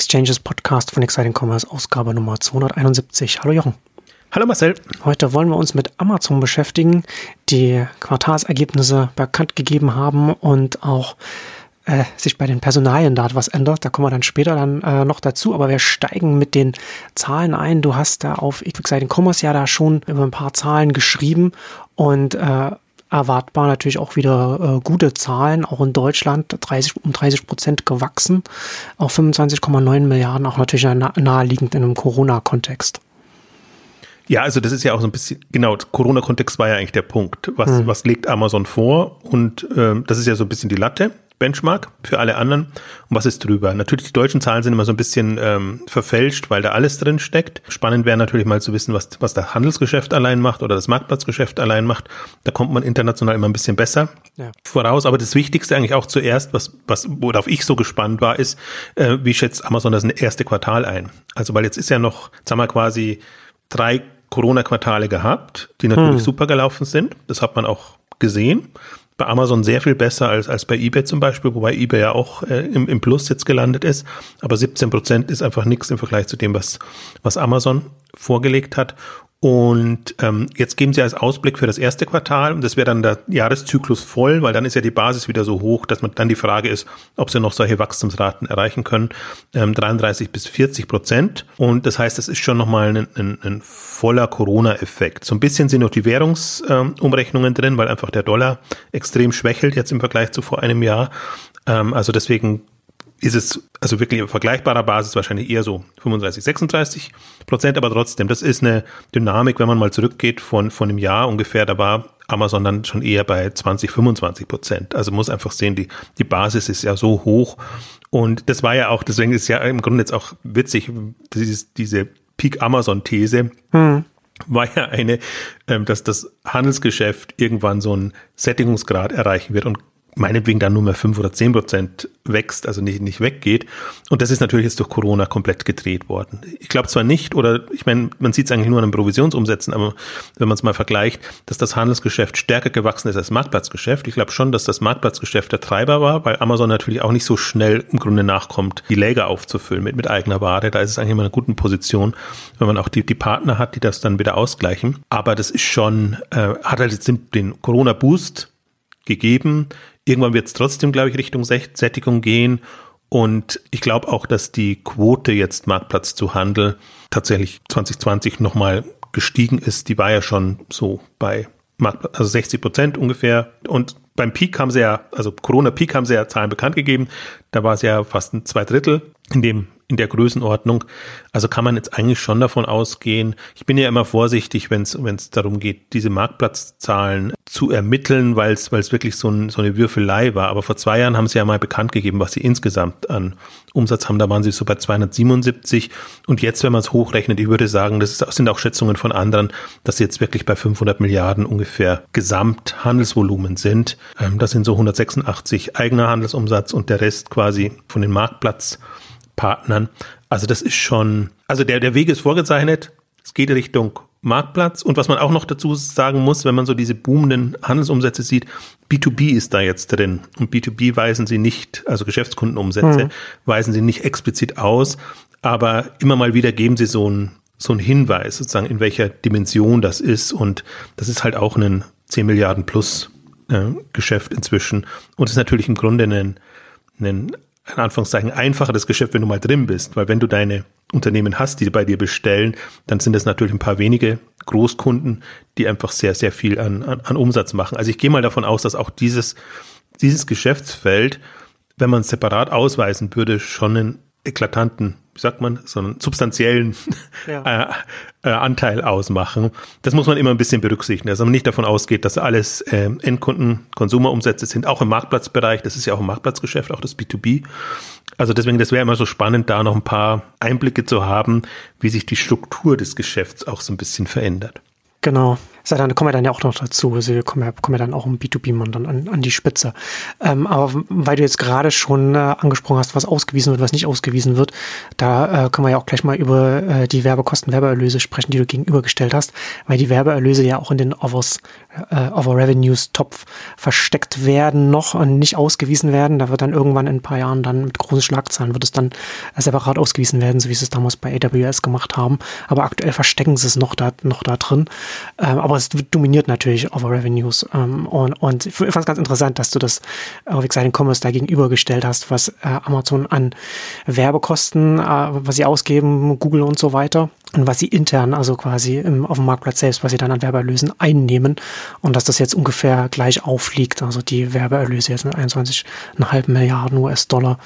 Exchanges Podcast von Exciting Commerce, Ausgabe Nummer 271. Hallo Jochen. Hallo Marcel. Heute wollen wir uns mit Amazon beschäftigen, die Quartalsergebnisse bekannt gegeben haben und auch äh, sich bei den Personalien da etwas ändert. Da kommen wir dann später dann äh, noch dazu. Aber wir steigen mit den Zahlen ein. Du hast da auf Exciting Commerce ja da schon über ein paar Zahlen geschrieben und äh, erwartbar natürlich auch wieder äh, gute Zahlen, auch in Deutschland 30, um 30 Prozent gewachsen, auf 25,9 Milliarden, auch natürlich nah, naheliegend in einem Corona-Kontext. Ja, also das ist ja auch so ein bisschen, genau, Corona-Kontext war ja eigentlich der Punkt. Was, hm. was legt Amazon vor? Und ähm, das ist ja so ein bisschen die Latte. Benchmark für alle anderen. Und was ist drüber? Natürlich, die deutschen Zahlen sind immer so ein bisschen ähm, verfälscht, weil da alles drin steckt. Spannend wäre natürlich mal zu wissen, was, was das Handelsgeschäft allein macht oder das Marktplatzgeschäft allein macht. Da kommt man international immer ein bisschen besser ja. voraus. Aber das Wichtigste eigentlich auch zuerst, was, was, worauf ich so gespannt war, ist, äh, wie schätzt Amazon das erste Quartal ein? Also, weil jetzt ist ja noch, sagen wir quasi drei Corona-Quartale gehabt, die natürlich hm. super gelaufen sind. Das hat man auch gesehen bei Amazon sehr viel besser als, als bei eBay zum Beispiel, wobei eBay ja auch äh, im, im Plus jetzt gelandet ist. Aber 17 Prozent ist einfach nichts im Vergleich zu dem, was, was Amazon vorgelegt hat. Und ähm, jetzt geben sie als Ausblick für das erste Quartal, und das wäre dann der Jahreszyklus voll, weil dann ist ja die Basis wieder so hoch, dass man dann die Frage ist, ob sie noch solche Wachstumsraten erreichen können, ähm, 33 bis 40 Prozent. Und das heißt, das ist schon nochmal ein, ein, ein voller Corona-Effekt. So ein bisschen sind noch die Währungsumrechnungen ähm, drin, weil einfach der Dollar extrem schwächelt jetzt im Vergleich zu vor einem Jahr. Ähm, also deswegen ist es also wirklich auf vergleichbarer Basis wahrscheinlich eher so 35, 36 Prozent, aber trotzdem, das ist eine Dynamik, wenn man mal zurückgeht von, von einem Jahr ungefähr, da war Amazon dann schon eher bei 20, 25 Prozent. Also muss einfach sehen, die, die Basis ist ja so hoch. Und das war ja auch, deswegen ist ja im Grunde jetzt auch witzig, dieses, diese Peak Amazon-These. Hm war ja eine, ähm, dass das Handelsgeschäft irgendwann so einen Sättigungsgrad erreichen wird und meinetwegen dann nur mehr fünf oder zehn Prozent wächst, also nicht, nicht weggeht. Und das ist natürlich jetzt durch Corona komplett gedreht worden. Ich glaube zwar nicht, oder ich meine, man sieht es eigentlich nur an den Provisionsumsätzen, aber wenn man es mal vergleicht, dass das Handelsgeschäft stärker gewachsen ist als das Marktplatzgeschäft. Ich glaube schon, dass das Marktplatzgeschäft der Treiber war, weil Amazon natürlich auch nicht so schnell im Grunde nachkommt, die Läger aufzufüllen mit, mit eigener Ware. Da ist es eigentlich immer eine gute Position, wenn man auch die, die Partner hat, die das dann wieder ausgleichen. Aber das ist schon, äh, hat halt jetzt den Corona-Boost gegeben. Irgendwann wird es trotzdem, glaube ich, Richtung Sättigung gehen. Und ich glaube auch, dass die Quote jetzt Marktplatz zu Handel tatsächlich 2020 nochmal gestiegen ist. Die war ja schon so bei Marktplatz, also 60 Prozent ungefähr. Und beim Peak haben sie ja, also Corona-Peak haben sie ja Zahlen bekannt gegeben. Da war es ja fast ein zwei Drittel in dem in der Größenordnung. Also kann man jetzt eigentlich schon davon ausgehen. Ich bin ja immer vorsichtig, wenn es darum geht, diese Marktplatzzahlen zu ermitteln, weil es wirklich so, ein, so eine Würfelei war. Aber vor zwei Jahren haben sie ja mal bekannt gegeben, was sie insgesamt an Umsatz haben. Da waren sie so bei 277. Und jetzt, wenn man es hochrechnet, ich würde sagen, das sind auch Schätzungen von anderen, dass sie jetzt wirklich bei 500 Milliarden ungefähr Gesamthandelsvolumen sind. Ähm, das sind so 186 eigener Handelsumsatz und der Rest quasi von den Marktplatz Partnern. Also das ist schon, also der, der Weg ist vorgezeichnet. Es geht Richtung Marktplatz. Und was man auch noch dazu sagen muss, wenn man so diese boomenden Handelsumsätze sieht, B2B ist da jetzt drin. Und B2B weisen sie nicht, also Geschäftskundenumsätze, mhm. weisen sie nicht explizit aus. Aber immer mal wieder geben sie so einen, so einen Hinweis, sozusagen, in welcher Dimension das ist. Und das ist halt auch ein 10 Milliarden plus äh, Geschäft inzwischen. Und ist natürlich im Grunde ein, ein in Anführungszeichen einfacheres Geschäft, wenn du mal drin bist, weil wenn du deine Unternehmen hast, die bei dir bestellen, dann sind es natürlich ein paar wenige Großkunden, die einfach sehr, sehr viel an, an, an Umsatz machen. Also ich gehe mal davon aus, dass auch dieses, dieses Geschäftsfeld, wenn man es separat ausweisen würde, schon einen eklatanten sagt man, so einen substanziellen ja. äh, äh, Anteil ausmachen. Das muss man immer ein bisschen berücksichtigen, dass man nicht davon ausgeht, dass alles äh, Endkunden, Konsumerumsätze sind, auch im Marktplatzbereich. Das ist ja auch ein Marktplatzgeschäft, auch das B2B. Also deswegen, das wäre immer so spannend, da noch ein paar Einblicke zu haben, wie sich die Struktur des Geschäfts auch so ein bisschen verändert. Genau. Ja, dann kommen wir dann ja auch noch dazu. Also wir kommen ja, kommen ja dann auch im B2B-Mann dann an, an die Spitze. Ähm, aber weil du jetzt gerade schon äh, angesprochen hast, was ausgewiesen wird, was nicht ausgewiesen wird, da äh, können wir ja auch gleich mal über äh, die Werbekosten, Werbeerlöse sprechen, die du gegenübergestellt hast, weil die Werbeerlöse ja auch in den Offers, äh, Offer Revenues Topf versteckt werden noch und nicht ausgewiesen werden. Da wird dann irgendwann in ein paar Jahren dann mit großen Schlagzahlen wird es dann separat ausgewiesen werden, so wie sie es damals bei AWS gemacht haben. Aber aktuell verstecken sie es noch da, noch da drin. Ähm, aber es dominiert natürlich Over Revenues. Ähm, und, und ich fand es ganz interessant, dass du das auf Exciting Commerce da gegenübergestellt hast, was äh, Amazon an Werbekosten, äh, was sie ausgeben, Google und so weiter und was sie intern, also quasi im, auf dem Marktplatz selbst, was sie dann an Werbeerlösen einnehmen und dass das jetzt ungefähr gleich aufliegt, also die Werbeerlöse jetzt mit 21,5 Milliarden US-Dollar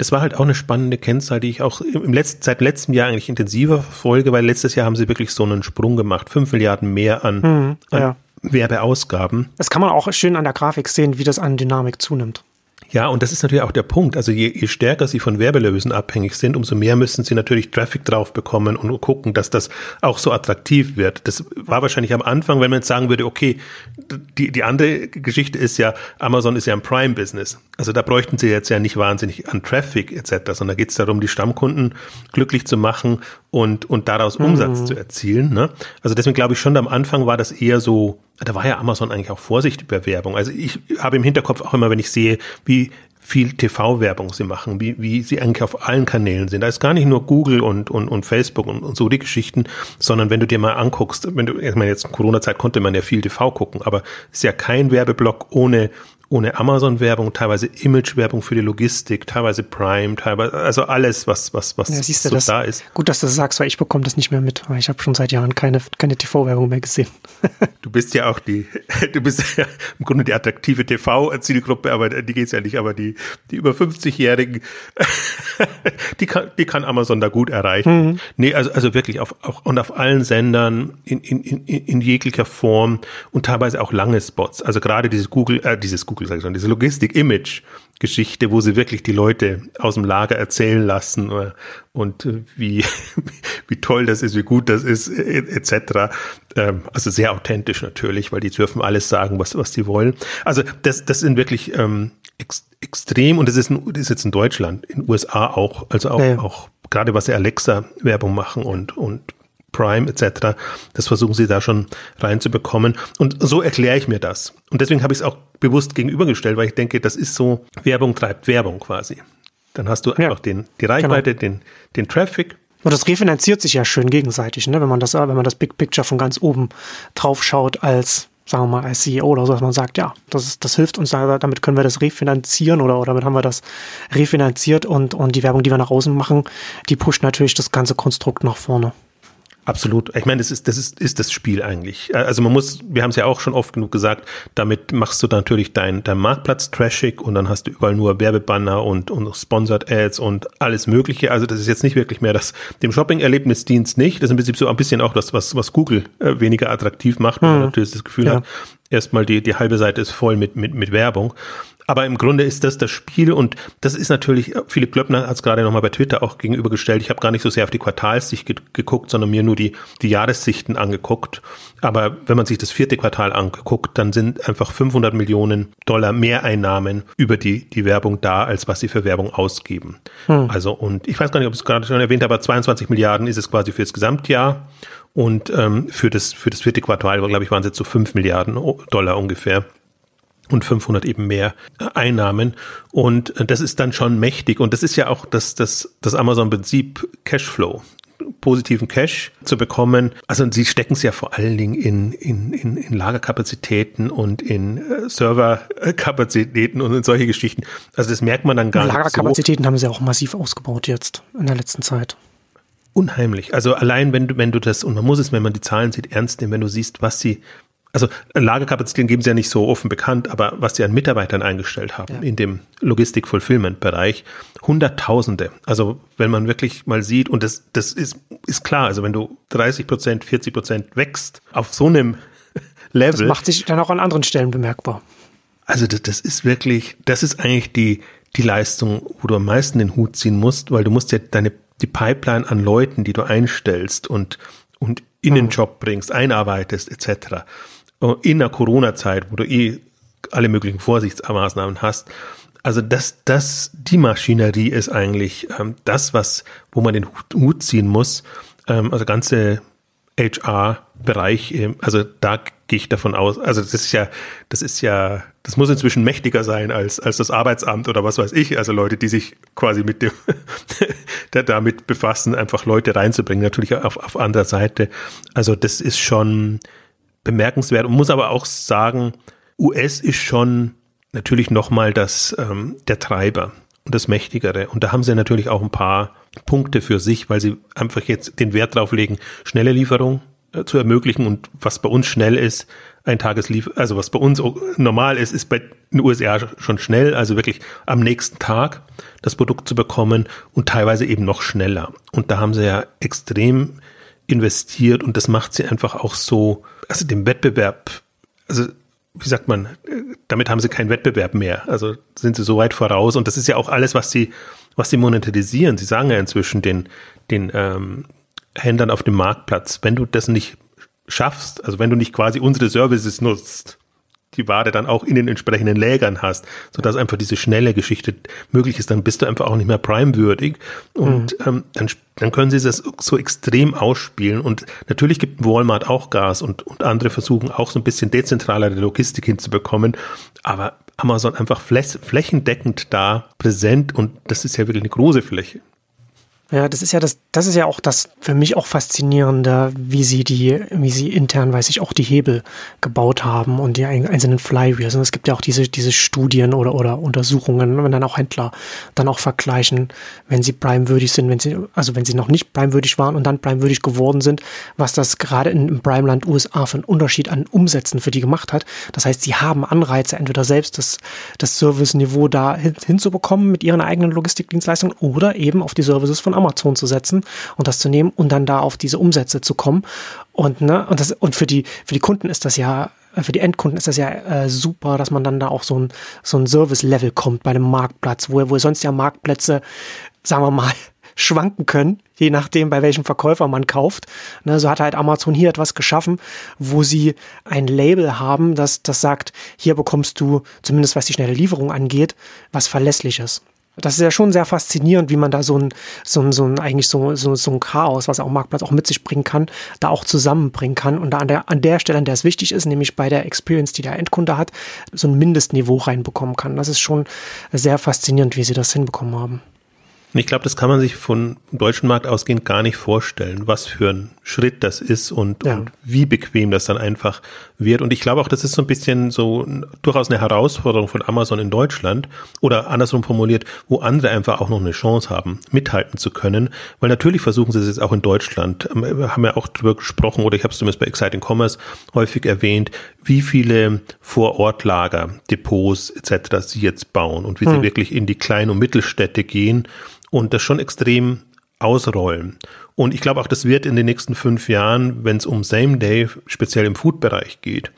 das war halt auch eine spannende Kennzahl, die ich auch im letzten, seit letztem Jahr eigentlich intensiver verfolge, weil letztes Jahr haben sie wirklich so einen Sprung gemacht. Fünf Milliarden mehr an, mhm, ja. an Werbeausgaben. Das kann man auch schön an der Grafik sehen, wie das an Dynamik zunimmt. Ja, und das ist natürlich auch der Punkt. Also je, je stärker sie von Werbelösen abhängig sind, umso mehr müssen sie natürlich Traffic drauf bekommen und gucken, dass das auch so attraktiv wird. Das war wahrscheinlich am Anfang, wenn man jetzt sagen würde, okay, die, die andere Geschichte ist ja, Amazon ist ja ein Prime-Business. Also da bräuchten sie jetzt ja nicht wahnsinnig an Traffic etc., sondern da geht es darum, die Stammkunden glücklich zu machen und, und daraus mhm. Umsatz zu erzielen. Ne? Also deswegen glaube ich schon, am Anfang war das eher so, da war ja Amazon eigentlich auch vorsichtig bei Werbung. Also ich habe im Hinterkopf auch immer, wenn ich sehe, wie viel TV-Werbung sie machen, wie, wie sie eigentlich auf allen Kanälen sind. Da ist gar nicht nur Google und, und, und Facebook und, und so die Geschichten, sondern wenn du dir mal anguckst, wenn du, ich meine, jetzt in Corona-Zeit konnte man ja viel TV gucken, aber es ist ja kein Werbeblock ohne ohne Amazon-Werbung, teilweise Image-Werbung für die Logistik, teilweise Prime, teilweise, also alles, was, was, was ja, siehst du, so das, da ist. Gut, dass du das sagst, weil ich bekomme das nicht mehr mit, weil ich habe schon seit Jahren keine, keine TV-Werbung mehr gesehen. du bist ja auch die, du bist ja im Grunde die attraktive TV-Zielgruppe, aber die geht's ja nicht, aber die, die über 50-Jährigen, die kann, die kann Amazon da gut erreichen. Mhm. Nee, also, also wirklich auf, auch, und auf allen Sendern in, in, in, in jeglicher Form und teilweise auch lange Spots. Also gerade dieses Google, äh, dieses Google Google, sage ich schon, diese Logistik-Image-Geschichte, wo sie wirklich die Leute aus dem Lager erzählen lassen äh, und äh, wie, wie toll das ist, wie gut das ist, etc. Ähm, also sehr authentisch natürlich, weil die dürfen alles sagen, was, was sie wollen. Also das, das sind wirklich ähm, ex extrem und das ist, das ist jetzt in Deutschland, in den USA auch, also auch, ja. auch gerade was sie Alexa-Werbung machen und, und Prime etc. Das versuchen sie da schon reinzubekommen. Und so erkläre ich mir das. Und deswegen habe ich es auch bewusst gegenübergestellt, weil ich denke, das ist so, Werbung treibt Werbung quasi. Dann hast du einfach ja, den, die Reichweite, genau. den, den Traffic. Und das refinanziert sich ja schön gegenseitig, ne? wenn man das, wenn man das Big Picture von ganz oben drauf schaut als sagen wir mal, als CEO oder so, dass man sagt, ja, das, ist, das hilft uns, damit können wir das refinanzieren oder, oder damit haben wir das refinanziert und, und die Werbung, die wir nach außen machen, die pusht natürlich das ganze Konstrukt nach vorne. Absolut. Ich meine, das ist, das ist, ist das Spiel eigentlich. Also man muss, wir haben es ja auch schon oft genug gesagt, damit machst du natürlich dein, dein Marktplatz trashig und dann hast du überall nur Werbebanner und, und Sponsored Ads und alles Mögliche. Also das ist jetzt nicht wirklich mehr das, dem Shopping-Erlebnisdienst nicht. Das ist im Prinzip so ein bisschen auch das, was, was Google äh, weniger attraktiv macht, weil man hm. natürlich das Gefühl ja. hat, erstmal die, die halbe Seite ist voll mit, mit, mit Werbung. Aber im Grunde ist das das Spiel und das ist natürlich, Philipp Klöppner hat es gerade nochmal bei Twitter auch gegenübergestellt. Ich habe gar nicht so sehr auf die Quartalssicht ge geguckt, sondern mir nur die, die Jahressichten angeguckt. Aber wenn man sich das vierte Quartal anguckt, dann sind einfach 500 Millionen Dollar Mehreinnahmen über die, die Werbung da, als was sie für Werbung ausgeben. Hm. Also, und ich weiß gar nicht, ob ich es gerade schon erwähnt habe, aber 22 Milliarden ist es quasi für das Gesamtjahr. Und ähm, für, das, für das vierte Quartal, glaube ich, waren es jetzt so 5 Milliarden Dollar ungefähr und 500 eben mehr Einnahmen. Und das ist dann schon mächtig. Und das ist ja auch das, das, das Amazon-Prinzip Cashflow positiven Cash zu bekommen. Also sie stecken es ja vor allen Dingen in, in, in, in Lagerkapazitäten und in äh, Serverkapazitäten und in solche Geschichten. Also das merkt man dann gar Lagerkapazitäten nicht. Lagerkapazitäten so. haben sie auch massiv ausgebaut jetzt in der letzten Zeit. Unheimlich. Also allein wenn du, wenn du das, und man muss es, wenn man die Zahlen sieht, ernst nehmen, wenn du siehst, was sie also Lagerkapazitäten geben sie ja nicht so offen bekannt, aber was sie an Mitarbeitern eingestellt haben ja. in dem Logistik-Fulfillment-Bereich, Hunderttausende. Also wenn man wirklich mal sieht, und das, das ist, ist klar, also wenn du 30 Prozent, 40 Prozent wächst auf so einem Level. Das macht sich dann auch an anderen Stellen bemerkbar. Also das, das ist wirklich, das ist eigentlich die, die Leistung, wo du am meisten den Hut ziehen musst, weil du musst ja deine, die Pipeline an Leuten, die du einstellst und, und in den Job bringst, einarbeitest etc. In der Corona-Zeit, wo du eh alle möglichen Vorsichtsmaßnahmen hast. Also das, das, die Maschinerie ist eigentlich ähm, das, was, wo man den Hut ziehen muss. Ähm, also ganze HR-Bereich, ähm, also da gehe ich davon aus, also das ist ja, das ist ja, das muss inzwischen mächtiger sein als, als das Arbeitsamt oder was weiß ich, also Leute, die sich quasi mit dem, damit befassen, einfach Leute reinzubringen, natürlich auf, auf anderer Seite. Also das ist schon bemerkenswert und muss aber auch sagen, US ist schon natürlich nochmal das, ähm, der Treiber und das Mächtigere. Und da haben sie natürlich auch ein paar Punkte für sich, weil sie einfach jetzt den Wert drauf legen, schnelle Lieferung äh, zu ermöglichen und was bei uns schnell ist, ein Tagesliefer, also was bei uns normal ist, ist bei den USA schon schnell, also wirklich am nächsten Tag das Produkt zu bekommen und teilweise eben noch schneller. Und da haben sie ja extrem investiert und das macht sie einfach auch so, also dem Wettbewerb, also wie sagt man, damit haben sie keinen Wettbewerb mehr. Also sind sie so weit voraus. Und das ist ja auch alles, was sie, was sie monetarisieren. Sie sagen ja inzwischen den, den ähm, Händlern auf dem Marktplatz, wenn du das nicht schaffst, also wenn du nicht quasi unsere Services nutzt, die Ware dann auch in den entsprechenden Lägern hast, sodass einfach diese schnelle Geschichte möglich ist, dann bist du einfach auch nicht mehr Prime-würdig und mhm. ähm, dann, dann können sie das so extrem ausspielen und natürlich gibt Walmart auch Gas und, und andere versuchen auch so ein bisschen dezentralere Logistik hinzubekommen, aber Amazon einfach flächendeckend da präsent und das ist ja wirklich eine große Fläche. Ja, das ist ja das, das ist ja auch das für mich auch faszinierende, wie sie die, wie sie intern, weiß ich, auch die Hebel gebaut haben und die einzelnen Flywheels. Und es gibt ja auch diese, diese Studien oder, oder Untersuchungen, wenn dann auch Händler dann auch vergleichen, wenn sie Prime-würdig sind, wenn sie, also wenn sie noch nicht Prime-würdig waren und dann Prime-würdig geworden sind, was das gerade im Prime-Land USA für einen Unterschied an Umsätzen für die gemacht hat. Das heißt, sie haben Anreize, entweder selbst das, das Service-Niveau da hin, hinzubekommen mit ihren eigenen Logistikdienstleistungen oder eben auf die Services von Amazon zu setzen und das zu nehmen und dann da auf diese Umsätze zu kommen. Und, ne, und das, und für die, für die Kunden ist das ja, für die Endkunden ist das ja äh, super, dass man dann da auch so ein, so ein Service-Level kommt bei einem Marktplatz, wo, wo sonst ja Marktplätze, sagen wir mal, schwanken können, je nachdem, bei welchem Verkäufer man kauft. Ne, so hat halt Amazon hier etwas geschaffen, wo sie ein Label haben, das, das sagt, hier bekommst du, zumindest was die schnelle Lieferung angeht, was Verlässliches. Das ist ja schon sehr faszinierend, wie man da so ein, so ein, so ein eigentlich so, so, so ein Chaos, was auch Marktplatz auch mit sich bringen kann, da auch zusammenbringen kann und da an der, an der Stelle, an der es wichtig ist, nämlich bei der Experience, die der Endkunde hat, so ein Mindestniveau reinbekommen kann. Das ist schon sehr faszinierend, wie sie das hinbekommen haben. Ich glaube, das kann man sich von deutschen Markt ausgehend gar nicht vorstellen, was für ein Schritt das ist und, ja. und, wie bequem das dann einfach wird. Und ich glaube auch, das ist so ein bisschen so durchaus eine Herausforderung von Amazon in Deutschland oder andersrum formuliert, wo andere einfach auch noch eine Chance haben, mithalten zu können. Weil natürlich versuchen sie es jetzt auch in Deutschland. Ähm, wir haben ja auch drüber gesprochen oder ich habe es zumindest bei Exciting Commerce häufig erwähnt, wie viele Vorortlager, Depots etc. sie jetzt bauen und wie hm. sie wirklich in die Klein- und Mittelstädte gehen und das schon extrem ausrollen. Und ich glaube auch, das wird in den nächsten fünf Jahren, wenn es um Same Day, speziell im Food-Bereich geht,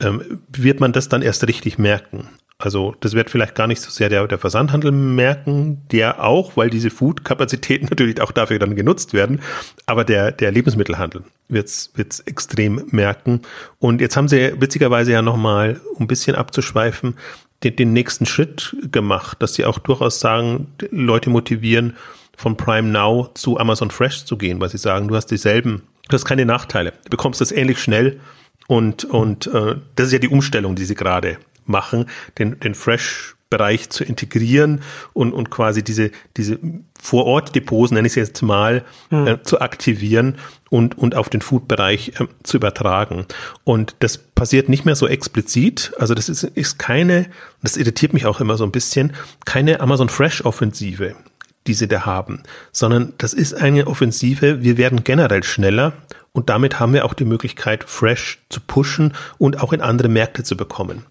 ähm, wird man das dann erst richtig merken. Also das wird vielleicht gar nicht so sehr der, der Versandhandel merken, der auch, weil diese Food-Kapazitäten natürlich auch dafür dann genutzt werden, aber der, der Lebensmittelhandel wird es extrem merken. Und jetzt haben sie witzigerweise ja nochmal, um ein bisschen abzuschweifen, den, den nächsten Schritt gemacht, dass sie auch durchaus sagen, Leute motivieren, von Prime Now zu Amazon Fresh zu gehen, weil sie sagen, du hast dieselben, du hast keine Nachteile, du bekommst das ähnlich schnell und, und äh, das ist ja die Umstellung, die sie gerade machen, den, den Fresh Bereich zu integrieren und, und quasi diese, diese Vorort-Depots, nenne ich es jetzt mal, mhm. äh, zu aktivieren und, und auf den Food-Bereich äh, zu übertragen. Und das passiert nicht mehr so explizit. Also das ist, ist keine, das irritiert mich auch immer so ein bisschen, keine Amazon Fresh-Offensive, die sie da haben, sondern das ist eine Offensive, wir werden generell schneller und damit haben wir auch die Möglichkeit, Fresh zu pushen und auch in andere Märkte zu bekommen.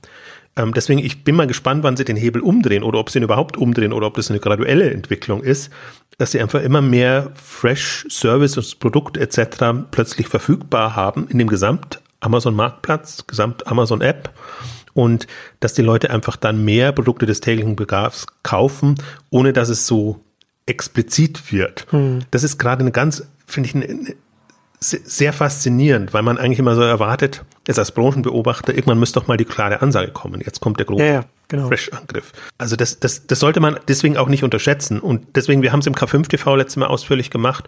Ähm, deswegen, ich bin mal gespannt, wann sie den Hebel umdrehen oder ob sie ihn überhaupt umdrehen oder ob das eine graduelle Entwicklung ist, dass sie einfach immer mehr Fresh Services, Produkt etc. plötzlich verfügbar haben in dem Gesamt Amazon Marktplatz, Gesamt Amazon App und dass die Leute einfach dann mehr Produkte des täglichen Bedarfs kaufen, ohne dass es so explizit wird. Hm. Das ist gerade eine ganz, finde ich, eine, sehr faszinierend, weil man eigentlich immer so erwartet, jetzt als Branchenbeobachter, irgendwann müsste doch mal die klare Ansage kommen. Jetzt kommt der große ja, ja, genau. Fresh-Angriff. Also das, das, das sollte man deswegen auch nicht unterschätzen. Und deswegen, wir haben es im K5 TV letztes Mal ausführlich gemacht,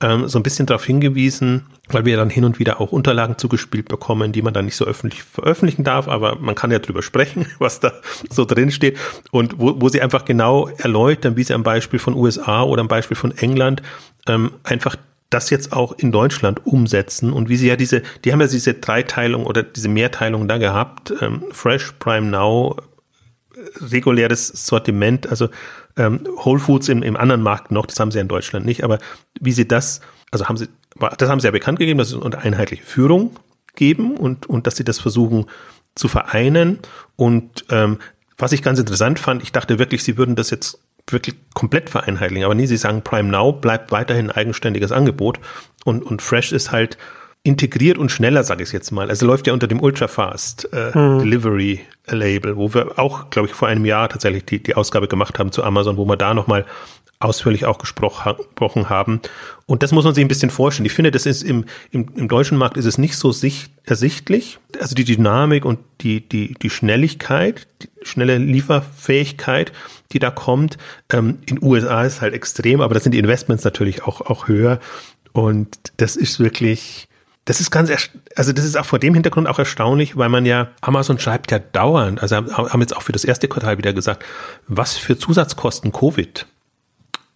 ähm, so ein bisschen darauf hingewiesen, weil wir dann hin und wieder auch Unterlagen zugespielt bekommen, die man dann nicht so öffentlich veröffentlichen darf, aber man kann ja drüber sprechen, was da so drin steht. Und wo, wo sie einfach genau erläutern, wie sie am Beispiel von USA oder am Beispiel von England ähm, einfach das jetzt auch in Deutschland umsetzen und wie sie ja diese, die haben ja diese Dreiteilung oder diese Mehrteilung da gehabt, ähm, Fresh, Prime Now, reguläres Sortiment, also ähm, Whole Foods im, im anderen Markt noch, das haben sie ja in Deutschland nicht, aber wie sie das, also haben sie, das haben sie ja bekannt gegeben, dass sie eine einheitliche Führung geben und, und dass sie das versuchen zu vereinen. Und ähm, was ich ganz interessant fand, ich dachte wirklich, sie würden das jetzt wirklich komplett vereinheitlichen, aber nie, sie sagen, Prime Now bleibt weiterhin ein eigenständiges Angebot und, und Fresh ist halt integriert und schneller, sage ich jetzt mal. Also läuft ja unter dem Ultrafast äh, hm. Delivery Label, wo wir auch, glaube ich, vor einem Jahr tatsächlich die, die Ausgabe gemacht haben zu Amazon, wo wir da nochmal ausführlich auch gesprochen haben. Und das muss man sich ein bisschen vorstellen. Ich finde, das ist im, im, im deutschen Markt ist es nicht so sicht, ersichtlich. Also die Dynamik und die, die, die Schnelligkeit, die schnelle Lieferfähigkeit, die da kommt. Ähm, in USA ist halt extrem, aber da sind die Investments natürlich auch, auch höher. Und das ist wirklich, das ist ganz, also das ist auch vor dem Hintergrund auch erstaunlich, weil man ja, Amazon schreibt ja dauernd, also haben jetzt auch für das erste Quartal wieder gesagt, was für Zusatzkosten Covid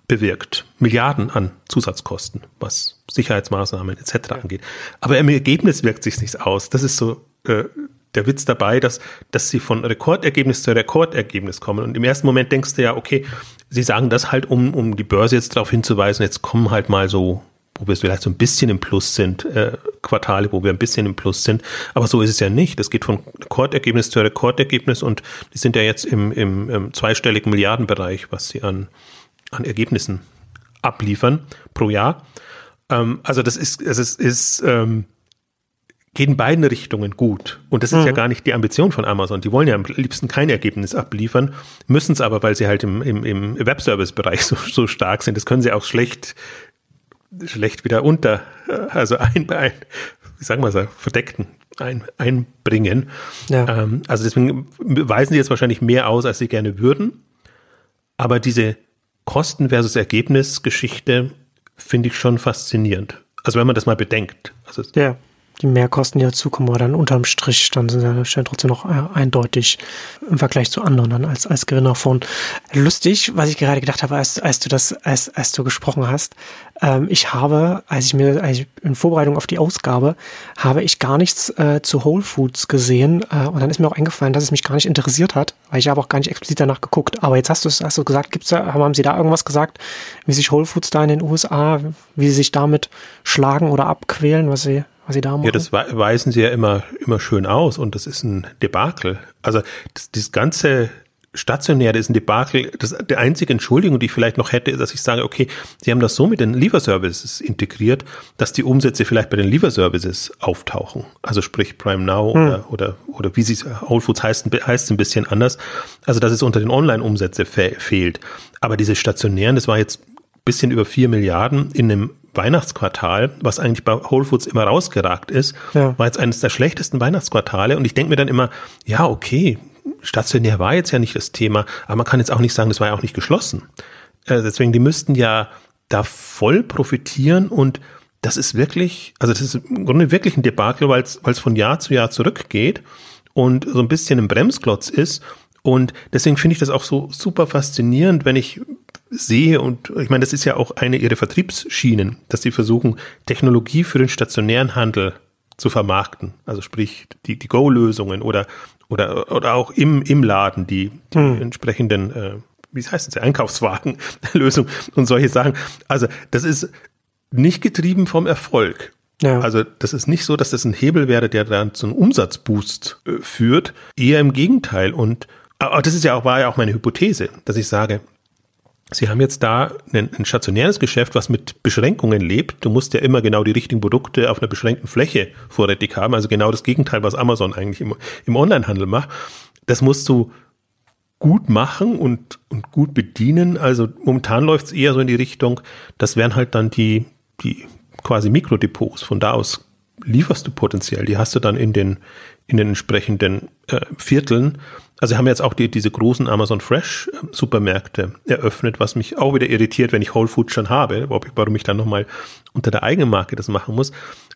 bewirkt. Milliarden an Zusatzkosten, was Sicherheitsmaßnahmen etc. angeht. Aber im Ergebnis wirkt sich nichts aus. Das ist so äh, der Witz dabei, dass, dass sie von Rekordergebnis zu Rekordergebnis kommen. Und im ersten Moment denkst du ja, okay, sie sagen das halt, um, um die Börse jetzt darauf hinzuweisen, jetzt kommen halt mal so wo wir vielleicht so ein bisschen im Plus sind, äh, Quartale, wo wir ein bisschen im Plus sind. Aber so ist es ja nicht. Das geht von Rekordergebnis zu Rekordergebnis und die sind ja jetzt im, im, im zweistelligen Milliardenbereich, was sie an, an Ergebnissen abliefern pro Jahr. Ähm, also das ist, es ist, ist ähm, geht in beiden Richtungen gut. Und das ist mhm. ja gar nicht die Ambition von Amazon. Die wollen ja am liebsten kein Ergebnis abliefern, müssen es aber, weil sie halt im, im, im Webservice-Bereich so, so stark sind. Das können sie auch schlecht schlecht wieder unter, also ein, ein wie sagen wir es, verdeckten ein, einbringen. Ja. Ähm, also deswegen weisen sie jetzt wahrscheinlich mehr aus, als sie gerne würden. Aber diese Kosten versus Ergebnis-Geschichte finde ich schon faszinierend. Also wenn man das mal bedenkt. Also ja die Mehrkosten, die dazukommen, aber dann unterm Strich dann sind sie trotzdem noch äh, eindeutig im Vergleich zu anderen dann als, als Gewinner von. Lustig, was ich gerade gedacht habe, als, als du das, als, als du gesprochen hast. Ähm, ich habe, als ich mir, als ich in Vorbereitung auf die Ausgabe, habe ich gar nichts äh, zu Whole Foods gesehen äh, und dann ist mir auch eingefallen, dass es mich gar nicht interessiert hat, weil ich habe auch gar nicht explizit danach geguckt. Aber jetzt hast du es, hast du gesagt, gibt's da, haben sie da irgendwas gesagt, wie sich Whole Foods da in den USA, wie sie sich damit schlagen oder abquälen, was sie was sie da machen. Ja, das weisen sie ja immer, immer schön aus und das ist ein Debakel. Also das, das ganze Stationäre ist ein Debakel. Das, die einzige Entschuldigung, die ich vielleicht noch hätte, ist, dass ich sage, okay, sie haben das so mit den Lieferservices integriert, dass die Umsätze vielleicht bei den Lieferservices auftauchen. Also sprich Prime Now hm. oder, oder, oder wie sie es, Whole Foods heißt, heißt ein bisschen anders. Also dass es unter den Online-Umsätze fe fehlt. Aber diese stationären, das war jetzt bisschen über vier Milliarden in einem Weihnachtsquartal, was eigentlich bei Whole Foods immer rausgeragt ist, ja. war jetzt eines der schlechtesten Weihnachtsquartale. Und ich denke mir dann immer, ja, okay, stationär war jetzt ja nicht das Thema, aber man kann jetzt auch nicht sagen, das war ja auch nicht geschlossen. Äh, deswegen, die müssten ja da voll profitieren und das ist wirklich, also das ist im Grunde wirklich ein Debakel, weil es von Jahr zu Jahr zurückgeht und so ein bisschen ein Bremsklotz ist. Und deswegen finde ich das auch so super faszinierend, wenn ich sehe, und ich meine, das ist ja auch eine ihrer Vertriebsschienen, dass sie versuchen, Technologie für den stationären Handel zu vermarkten. Also sprich die, die Go-Lösungen oder, oder, oder auch im, im Laden die, die hm. entsprechenden, äh, wie heißt es, Einkaufswagenlösung und solche Sachen. Also das ist nicht getrieben vom Erfolg. Ja. Also das ist nicht so, dass das ein Hebel wäre, der dann zu einem Umsatzboost äh, führt. Eher im Gegenteil. Und aber das ist ja auch, war ja auch meine Hypothese, dass ich sage, Sie haben jetzt da ein, ein, stationäres Geschäft, was mit Beschränkungen lebt. Du musst ja immer genau die richtigen Produkte auf einer beschränkten Fläche vorrätig haben. Also genau das Gegenteil, was Amazon eigentlich im, im Onlinehandel macht. Das musst du gut machen und, und gut bedienen. Also momentan läuft es eher so in die Richtung, das wären halt dann die, die quasi Mikrodepots. Von da aus lieferst du potenziell. Die hast du dann in den, in den entsprechenden äh, Vierteln. Also haben jetzt auch die, diese großen Amazon Fresh äh, Supermärkte eröffnet, was mich auch wieder irritiert, wenn ich Whole Foods schon habe, warum ich dann nochmal unter der eigenen Marke das machen muss.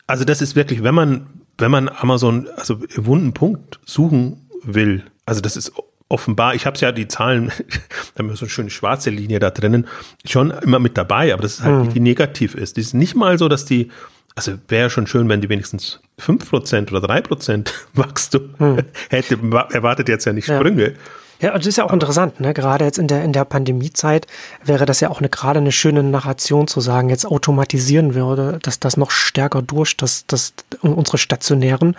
Also das ist wirklich, wenn man, wenn man Amazon, also wunden Punkt suchen will, also das ist offenbar, ich habe ja die Zahlen, da haben wir so eine schöne schwarze Linie da drinnen, schon immer mit dabei, aber das ist halt, mhm. die negativ ist. Die ist nicht mal so, dass die also wäre schon schön, wenn die wenigstens 5% oder 3% Wachstum hm. hätte. Erwartet jetzt ja nicht Sprünge. Ja. Ja, das ist ja auch interessant, ne? Gerade jetzt in der, in der Pandemiezeit wäre das ja auch eine, gerade eine schöne Narration zu sagen, jetzt automatisieren wir oder dass das noch stärker durch, dass, dass unsere stationären,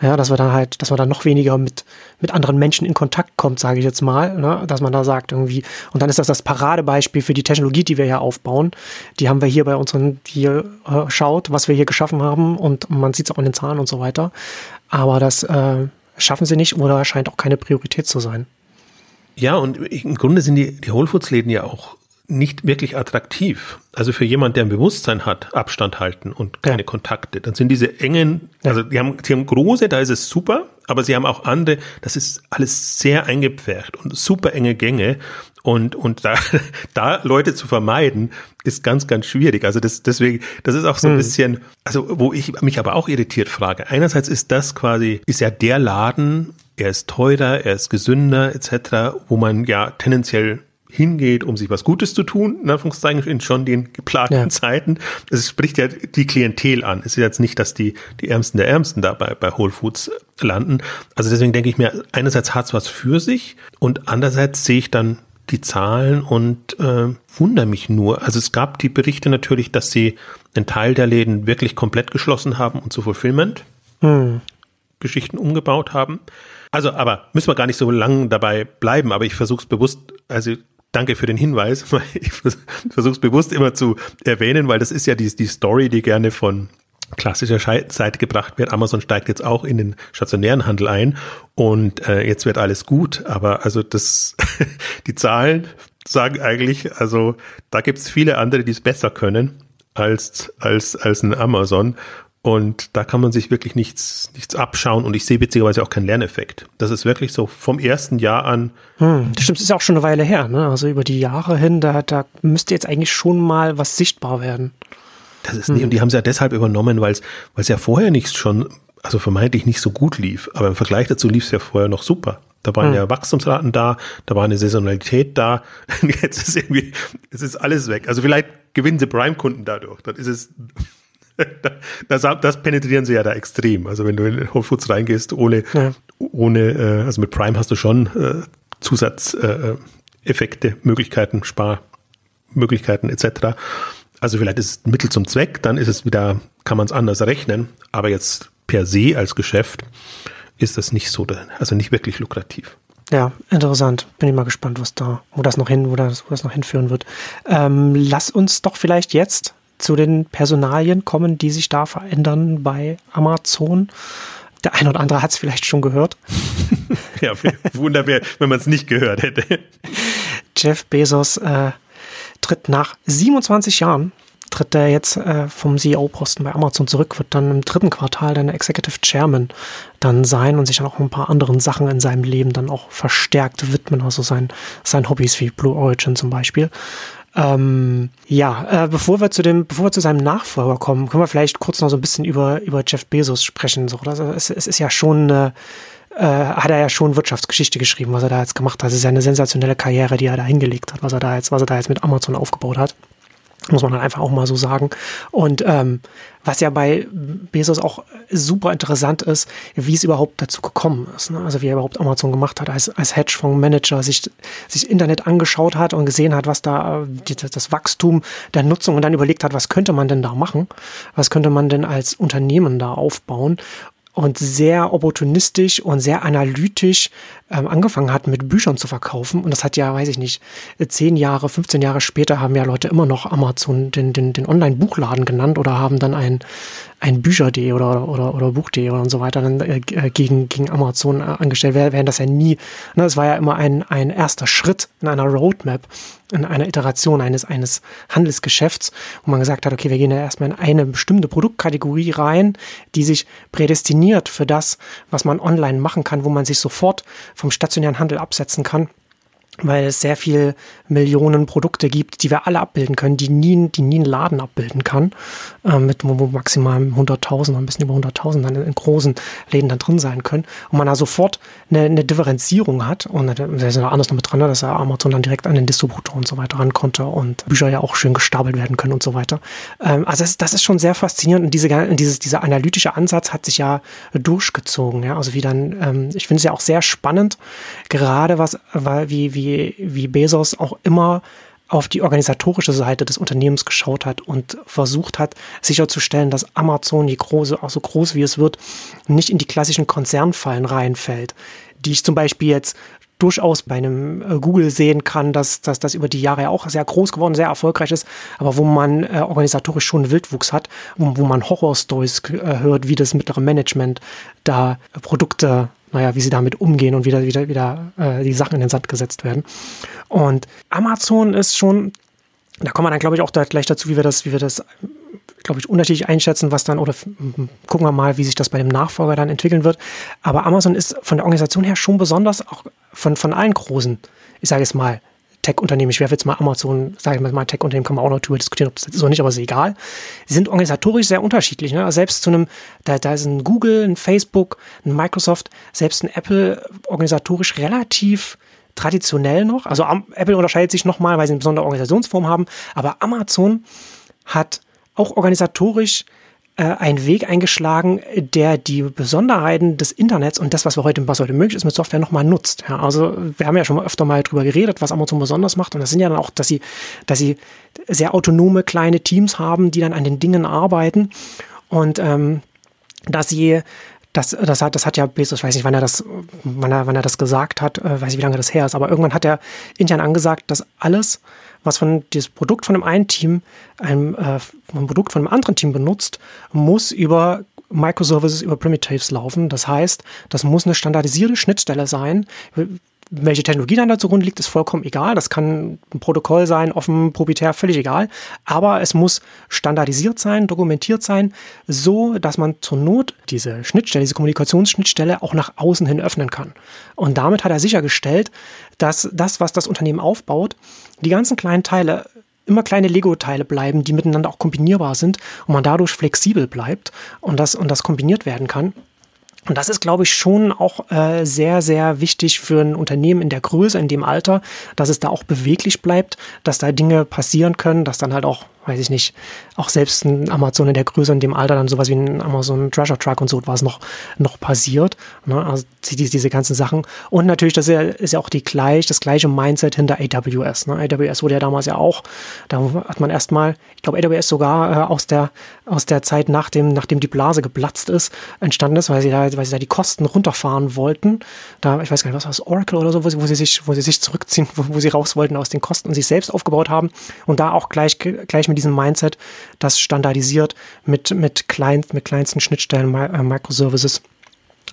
ja, dass wir dann halt, dass man dann noch weniger mit, mit anderen Menschen in Kontakt kommt, sage ich jetzt mal, ne? dass man da sagt irgendwie, und dann ist das das Paradebeispiel für die Technologie, die wir hier aufbauen. Die haben wir hier bei unseren, hier äh, schaut, was wir hier geschaffen haben und man sieht es auch in den Zahlen und so weiter. Aber das äh, schaffen sie nicht oder scheint auch keine Priorität zu sein. Ja, und im Grunde sind die, die Whole Foods Läden ja auch nicht wirklich attraktiv. Also für jemand, der ein Bewusstsein hat, Abstand halten und keine ja. Kontakte, dann sind diese engen, also die haben, die haben große, da ist es super, aber sie haben auch andere, das ist alles sehr eingepfercht und super enge Gänge und, und da, da Leute zu vermeiden, ist ganz, ganz schwierig. Also das, deswegen, das ist auch so ein hm. bisschen, also wo ich mich aber auch irritiert frage. Einerseits ist das quasi, ist ja der Laden, er ist teurer, er ist gesünder etc., wo man ja tendenziell hingeht, um sich was Gutes zu tun, in Anführungszeichen, in schon den geplanten ja. Zeiten. Es spricht ja die Klientel an. Es ist jetzt nicht, dass die, die Ärmsten der Ärmsten da bei, bei Whole Foods landen. Also deswegen denke ich mir, einerseits hat es was für sich und andererseits sehe ich dann die Zahlen und äh, wundere mich nur. Also es gab die Berichte natürlich, dass sie einen Teil der Läden wirklich komplett geschlossen haben und zu Fulfillment hm. Geschichten umgebaut haben. Also, aber müssen wir gar nicht so lang dabei bleiben, aber ich versuche es bewusst, also danke für den Hinweis, ich versuche es bewusst immer zu erwähnen, weil das ist ja die, die Story, die gerne von klassischer Seite gebracht wird. Amazon steigt jetzt auch in den stationären Handel ein und äh, jetzt wird alles gut. Aber also das, die Zahlen sagen eigentlich, also da gibt es viele andere, die es besser können als als als ein Amazon. Und da kann man sich wirklich nichts, nichts abschauen und ich sehe witzigerweise auch keinen Lerneffekt. Das ist wirklich so vom ersten Jahr an. Hm, das stimmt, das ist auch schon eine Weile her, ne? Also über die Jahre hin, da, da müsste jetzt eigentlich schon mal was sichtbar werden. Das ist hm. nicht, und die haben es ja deshalb übernommen, weil es ja vorher nicht schon, also vermeintlich nicht so gut lief. Aber im Vergleich dazu lief es ja vorher noch super. Da waren hm. ja Wachstumsraten da, da war eine Saisonalität da. Jetzt ist irgendwie, es ist alles weg. Also vielleicht gewinnen sie Prime-Kunden dadurch. Dann ist es das, das, penetrieren sie ja da extrem. Also wenn du in Whole Foods reingehst, ohne, ja. ohne, äh, also mit Prime hast du schon äh, Zusatzeffekte, äh, Möglichkeiten, Sparmöglichkeiten etc. Also vielleicht ist es Mittel zum Zweck, dann ist es wieder, kann man es anders rechnen, aber jetzt per se als Geschäft ist das nicht so, also nicht wirklich lukrativ. Ja, interessant. Bin ich mal gespannt, was da, wo das noch hin, wo das, wo das noch hinführen wird. Ähm, lass uns doch vielleicht jetzt zu den Personalien kommen, die sich da verändern bei Amazon. Der eine oder andere hat es vielleicht schon gehört. ja, wunderbar, wenn man es nicht gehört hätte. Jeff Bezos äh, tritt nach 27 Jahren tritt er jetzt äh, vom CEO-Posten bei Amazon zurück, wird dann im dritten Quartal dann Executive Chairman dann sein und sich dann auch ein paar anderen Sachen in seinem Leben dann auch verstärkt widmen, also sein, sein Hobbys wie Blue Origin zum Beispiel. Ähm, ja, äh, bevor wir zu dem, bevor wir zu seinem Nachfolger kommen, können wir vielleicht kurz noch so ein bisschen über, über Jeff Bezos sprechen. So, also es, es ist ja schon, äh, äh, hat er ja schon Wirtschaftsgeschichte geschrieben, was er da jetzt gemacht hat. Es ist ja eine sensationelle Karriere, die er da hingelegt hat, was er da jetzt, was er da jetzt mit Amazon aufgebaut hat. Muss man dann einfach auch mal so sagen. Und ähm, was ja bei Bezos auch super interessant ist, wie es überhaupt dazu gekommen ist. Ne? Also wie er überhaupt Amazon gemacht hat, als, als Hedgefondsmanager sich, sich Internet angeschaut hat und gesehen hat, was da die, das Wachstum der Nutzung und dann überlegt hat, was könnte man denn da machen? Was könnte man denn als Unternehmen da aufbauen? Und sehr opportunistisch und sehr analytisch ähm, angefangen hat, mit Büchern zu verkaufen. Und das hat ja, weiß ich nicht, zehn Jahre, 15 Jahre später haben ja Leute immer noch Amazon den, den, den Online-Buchladen genannt oder haben dann ein, ein Bücher.de oder, oder, oder Buch.de und so weiter dann äh, gegen, gegen Amazon äh, angestellt wäre, wären das ja nie. Ne, es war ja immer ein, ein erster Schritt in einer Roadmap, in einer Iteration eines, eines Handelsgeschäfts, wo man gesagt hat, okay, wir gehen ja erstmal in eine bestimmte Produktkategorie rein, die sich prädestiniert für das, was man online machen kann, wo man sich sofort vom stationären Handel absetzen kann weil es sehr viel Millionen Produkte gibt, die wir alle abbilden können, die nie, die nie ein Laden abbilden kann, äh, mit maximal 100.000 ein bisschen über 100.000 dann in großen Läden dann drin sein können und man da sofort eine, eine Differenzierung hat und da ist ja anders noch mit dran, ne, dass Amazon dann direkt an den Distributor und so weiter ran konnte und Bücher ja auch schön gestapelt werden können und so weiter. Ähm, also das, das ist schon sehr faszinierend und diese, dieses, dieser analytische Ansatz hat sich ja durchgezogen, ja, also wie dann, ähm, ich finde es ja auch sehr spannend, gerade was, weil wie, wie wie, Bezos auch immer auf die organisatorische Seite des Unternehmens geschaut hat und versucht hat, sicherzustellen, dass Amazon, je groß, auch so groß wie es wird, nicht in die klassischen Konzernfallen reinfällt, die ich zum Beispiel jetzt durchaus bei einem äh, Google sehen kann, dass, dass das über die Jahre auch sehr groß geworden, sehr erfolgreich ist, aber wo man äh, organisatorisch schon Wildwuchs hat, wo, wo man Horrorstories äh, hört, wie das mittlere Management da Produkte naja, wie sie damit umgehen und wieder, wieder, wieder äh, die Sachen in den Sand gesetzt werden. Und Amazon ist schon, da kommen wir dann, glaube ich, auch da gleich dazu, wie wir das, wie wir das, glaube ich, unterschiedlich einschätzen, was dann, oder gucken wir mal, wie sich das bei dem Nachfolger dann entwickeln wird. Aber Amazon ist von der Organisation her schon besonders, auch von, von allen großen, ich sage es mal, Tech-Unternehmen, ich werfe jetzt mal Amazon, sage ich mal, Tech-Unternehmen kann man auch noch darüber diskutieren, ob das ist oder nicht, aber ist egal. Sie sind organisatorisch sehr unterschiedlich. Ne? Also selbst zu einem, da, da ist ein Google, ein Facebook, ein Microsoft, selbst ein Apple organisatorisch relativ traditionell noch. Also Apple unterscheidet sich nochmal, weil sie eine besondere Organisationsform haben, aber Amazon hat auch organisatorisch äh, einen Weg eingeschlagen, der die Besonderheiten des Internets und das, was wir heute, was heute möglich ist mit Software, nochmal nutzt. Ja, also wir haben ja schon öfter mal drüber geredet, was Amazon besonders macht. Und das sind ja dann auch, dass sie, dass sie sehr autonome kleine Teams haben, die dann an den Dingen arbeiten und ähm, dass sie das, das, hat, das hat ja Bezos, ich weiß nicht, wann er das, wann er, wann er das gesagt hat, äh, weiß nicht, wie lange das her ist, aber irgendwann hat er intern angesagt, dass alles, was von dieses Produkt von einem einen Team, einem, äh, ein Produkt von einem anderen Team benutzt, muss über Microservices, über Primitives laufen. Das heißt, das muss eine standardisierte Schnittstelle sein, welche Technologie dann da zugrunde liegt, ist vollkommen egal. Das kann ein Protokoll sein, offen, proprietär, völlig egal. Aber es muss standardisiert sein, dokumentiert sein, so dass man zur Not diese Schnittstelle, diese Kommunikationsschnittstelle auch nach außen hin öffnen kann. Und damit hat er sichergestellt, dass das, was das Unternehmen aufbaut, die ganzen kleinen Teile immer kleine Lego-Teile bleiben, die miteinander auch kombinierbar sind und man dadurch flexibel bleibt und das, und das kombiniert werden kann. Und das ist, glaube ich, schon auch äh, sehr, sehr wichtig für ein Unternehmen in der Größe, in dem Alter, dass es da auch beweglich bleibt, dass da Dinge passieren können, dass dann halt auch weiß ich nicht, auch selbst ein Amazon in der Größe in dem Alter dann sowas wie ein Amazon Treasure Truck und so was noch, noch passiert. Ne? Also diese, diese ganzen Sachen. Und natürlich, das ist ja, ist ja auch die gleich, das gleiche Mindset hinter AWS. Ne? AWS wurde ja damals ja auch, da hat man erstmal, ich glaube, AWS sogar äh, aus der, aus der Zeit nachdem, nachdem die Blase geplatzt ist, entstanden ist, weil sie da, weil sie da die Kosten runterfahren wollten. Da, ich weiß gar nicht, was war das, Oracle oder so, wo sie, wo sie sich, wo sie sich zurückziehen, wo, wo sie raus wollten aus den Kosten und sich selbst aufgebaut haben und da auch gleich, gleich mit diesem Mindset, das standardisiert mit, mit, klein, mit kleinsten Schnittstellen, äh, Microservices.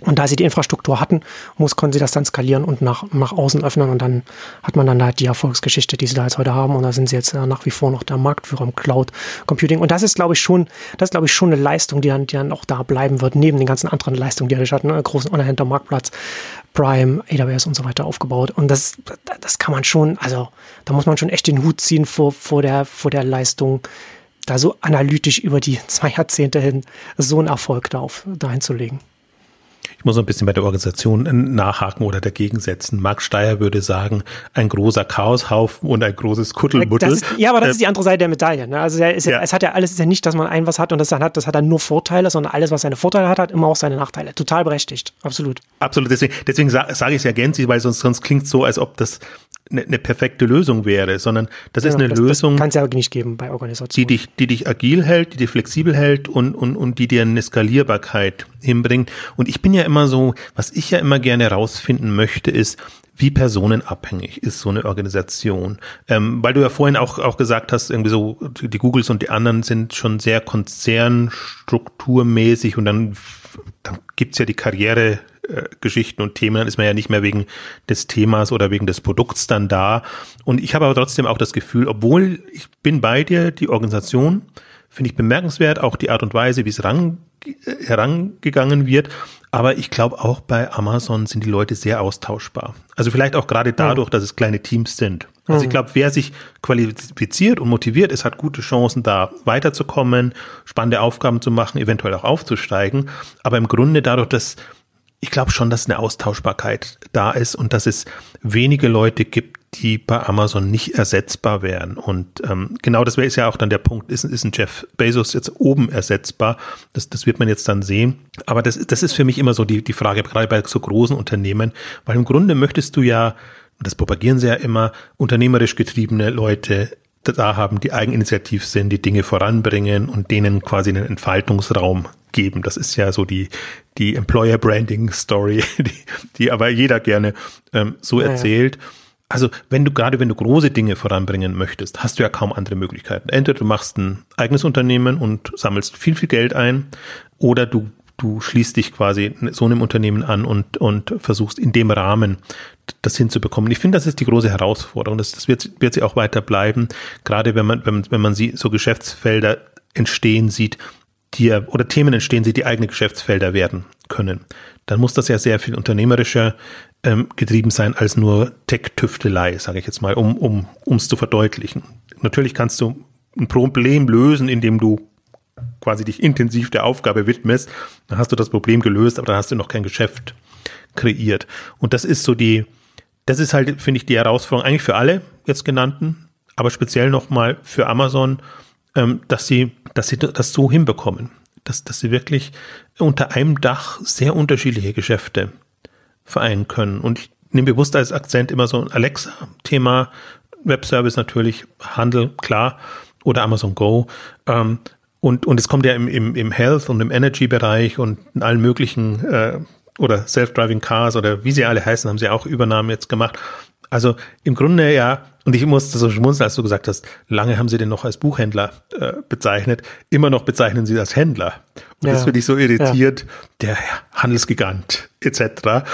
Und da sie die Infrastruktur hatten, muss, konnten sie das dann skalieren und nach, nach außen öffnen. Und dann hat man dann halt die Erfolgsgeschichte, die sie da jetzt heute haben. Und da sind sie jetzt äh, nach wie vor noch der Marktführer im Cloud Computing. Und das ist, glaube ich, schon, das ist, glaube ich, schon eine Leistung, die dann, die dann auch da bleiben wird, neben den ganzen anderen Leistungen, die er hatten, ne? großen Online-Händler-Marktplatz, Prime, AWS und so weiter aufgebaut. Und das, das kann man schon, also da muss man schon echt den Hut ziehen vor, vor, der, vor der Leistung, da so analytisch über die zwei Jahrzehnte hin so einen Erfolg da auf, dahin zu legen. Muss ein bisschen bei der Organisation nachhaken oder dagegen setzen. Marc Steyer würde sagen, ein großer Chaoshaufen und ein großes Kuddelmuddel. Ist, ja, aber das äh, ist die andere Seite der Medaille. Ne? Also ist ja, es hat ja alles ist ja nicht, dass man ein was hat und das dann hat, das hat dann nur Vorteile, sondern alles, was seine Vorteile hat, hat immer auch seine Nachteile. Total berechtigt, absolut. Absolut. Deswegen, deswegen sage sag ich es ja gänzlich, weil sonst, sonst klingt es so, als ob das eine, eine perfekte Lösung wäre, sondern das ja, ist eine das, Lösung. Kann es ja nicht geben bei Organisationen. Die dich, die dich agil hält, die dich flexibel hält und, und, und die dir eine Skalierbarkeit hinbringt. Und ich bin ja immer so, was ich ja immer gerne rausfinden möchte, ist, wie personenabhängig ist so eine Organisation? Ähm, weil du ja vorhin auch, auch gesagt hast, irgendwie so, die Googles und die anderen sind schon sehr konzernstrukturmäßig und dann, dann gibt's ja die Karriere, Geschichten und Themen, dann ist man ja nicht mehr wegen des Themas oder wegen des Produkts dann da. Und ich habe aber trotzdem auch das Gefühl, obwohl ich bin bei dir, die Organisation finde ich bemerkenswert, auch die Art und Weise, wie es ran, äh, herangegangen wird. Aber ich glaube auch bei Amazon sind die Leute sehr austauschbar. Also vielleicht auch gerade dadurch, dass es kleine Teams sind. Also ich glaube, wer sich qualifiziert und motiviert ist, hat gute Chancen, da weiterzukommen, spannende Aufgaben zu machen, eventuell auch aufzusteigen. Aber im Grunde dadurch, dass ich glaube schon, dass eine Austauschbarkeit da ist und dass es wenige Leute gibt, die bei Amazon nicht ersetzbar wären. Und ähm, genau das wäre ja auch dann der Punkt, ist, ist ein Jeff Bezos jetzt oben ersetzbar? Das, das wird man jetzt dann sehen. Aber das, das ist für mich immer so die, die Frage, gerade bei so großen Unternehmen, weil im Grunde möchtest du ja, das propagieren sie ja immer, unternehmerisch getriebene Leute da haben, die eigeninitiativ sind, die Dinge voranbringen und denen quasi einen Entfaltungsraum geben. Das ist ja so die, die Employer Branding Story, die, die aber jeder gerne ähm, so ja, erzählt. Also wenn du gerade wenn du große Dinge voranbringen möchtest, hast du ja kaum andere Möglichkeiten. Entweder du machst ein eigenes Unternehmen und sammelst viel, viel Geld ein, oder du du schließt dich quasi so einem Unternehmen an und, und versuchst in dem Rahmen das hinzubekommen. Ich finde, das ist die große Herausforderung. Das, das wird, wird sie auch weiter bleiben. Gerade wenn man, wenn, wenn man sie so Geschäftsfelder entstehen sieht, die, oder Themen entstehen sieht, die eigene Geschäftsfelder werden können. Dann muss das ja sehr viel unternehmerischer ähm, getrieben sein als nur Tech-Tüftelei, sage ich jetzt mal, um um um, zu verdeutlichen. Natürlich kannst du ein Problem lösen, indem du quasi dich intensiv der Aufgabe widmest, dann hast du das Problem gelöst, aber dann hast du noch kein Geschäft kreiert. Und das ist so die, das ist halt, finde ich, die Herausforderung eigentlich für alle jetzt genannten, aber speziell nochmal für Amazon, ähm, dass sie, dass sie das so hinbekommen, dass, dass sie wirklich unter einem Dach sehr unterschiedliche Geschäfte vereinen können. Und ich nehme bewusst als Akzent immer so ein Alexa-Thema, Webservice natürlich, Handel, klar, oder Amazon Go. Ähm, und, und es kommt ja im, im, im Health und im Energy-Bereich und in allen möglichen äh, oder Self-Driving Cars oder wie sie alle heißen, haben sie auch Übernahmen jetzt gemacht. Also im Grunde ja, und ich musste so schmunzeln, als du gesagt hast, lange haben sie den noch als Buchhändler äh, bezeichnet, immer noch bezeichnen sie als Händler. Und ja, das finde ich so irritiert, ja. der Handelsgigant etc.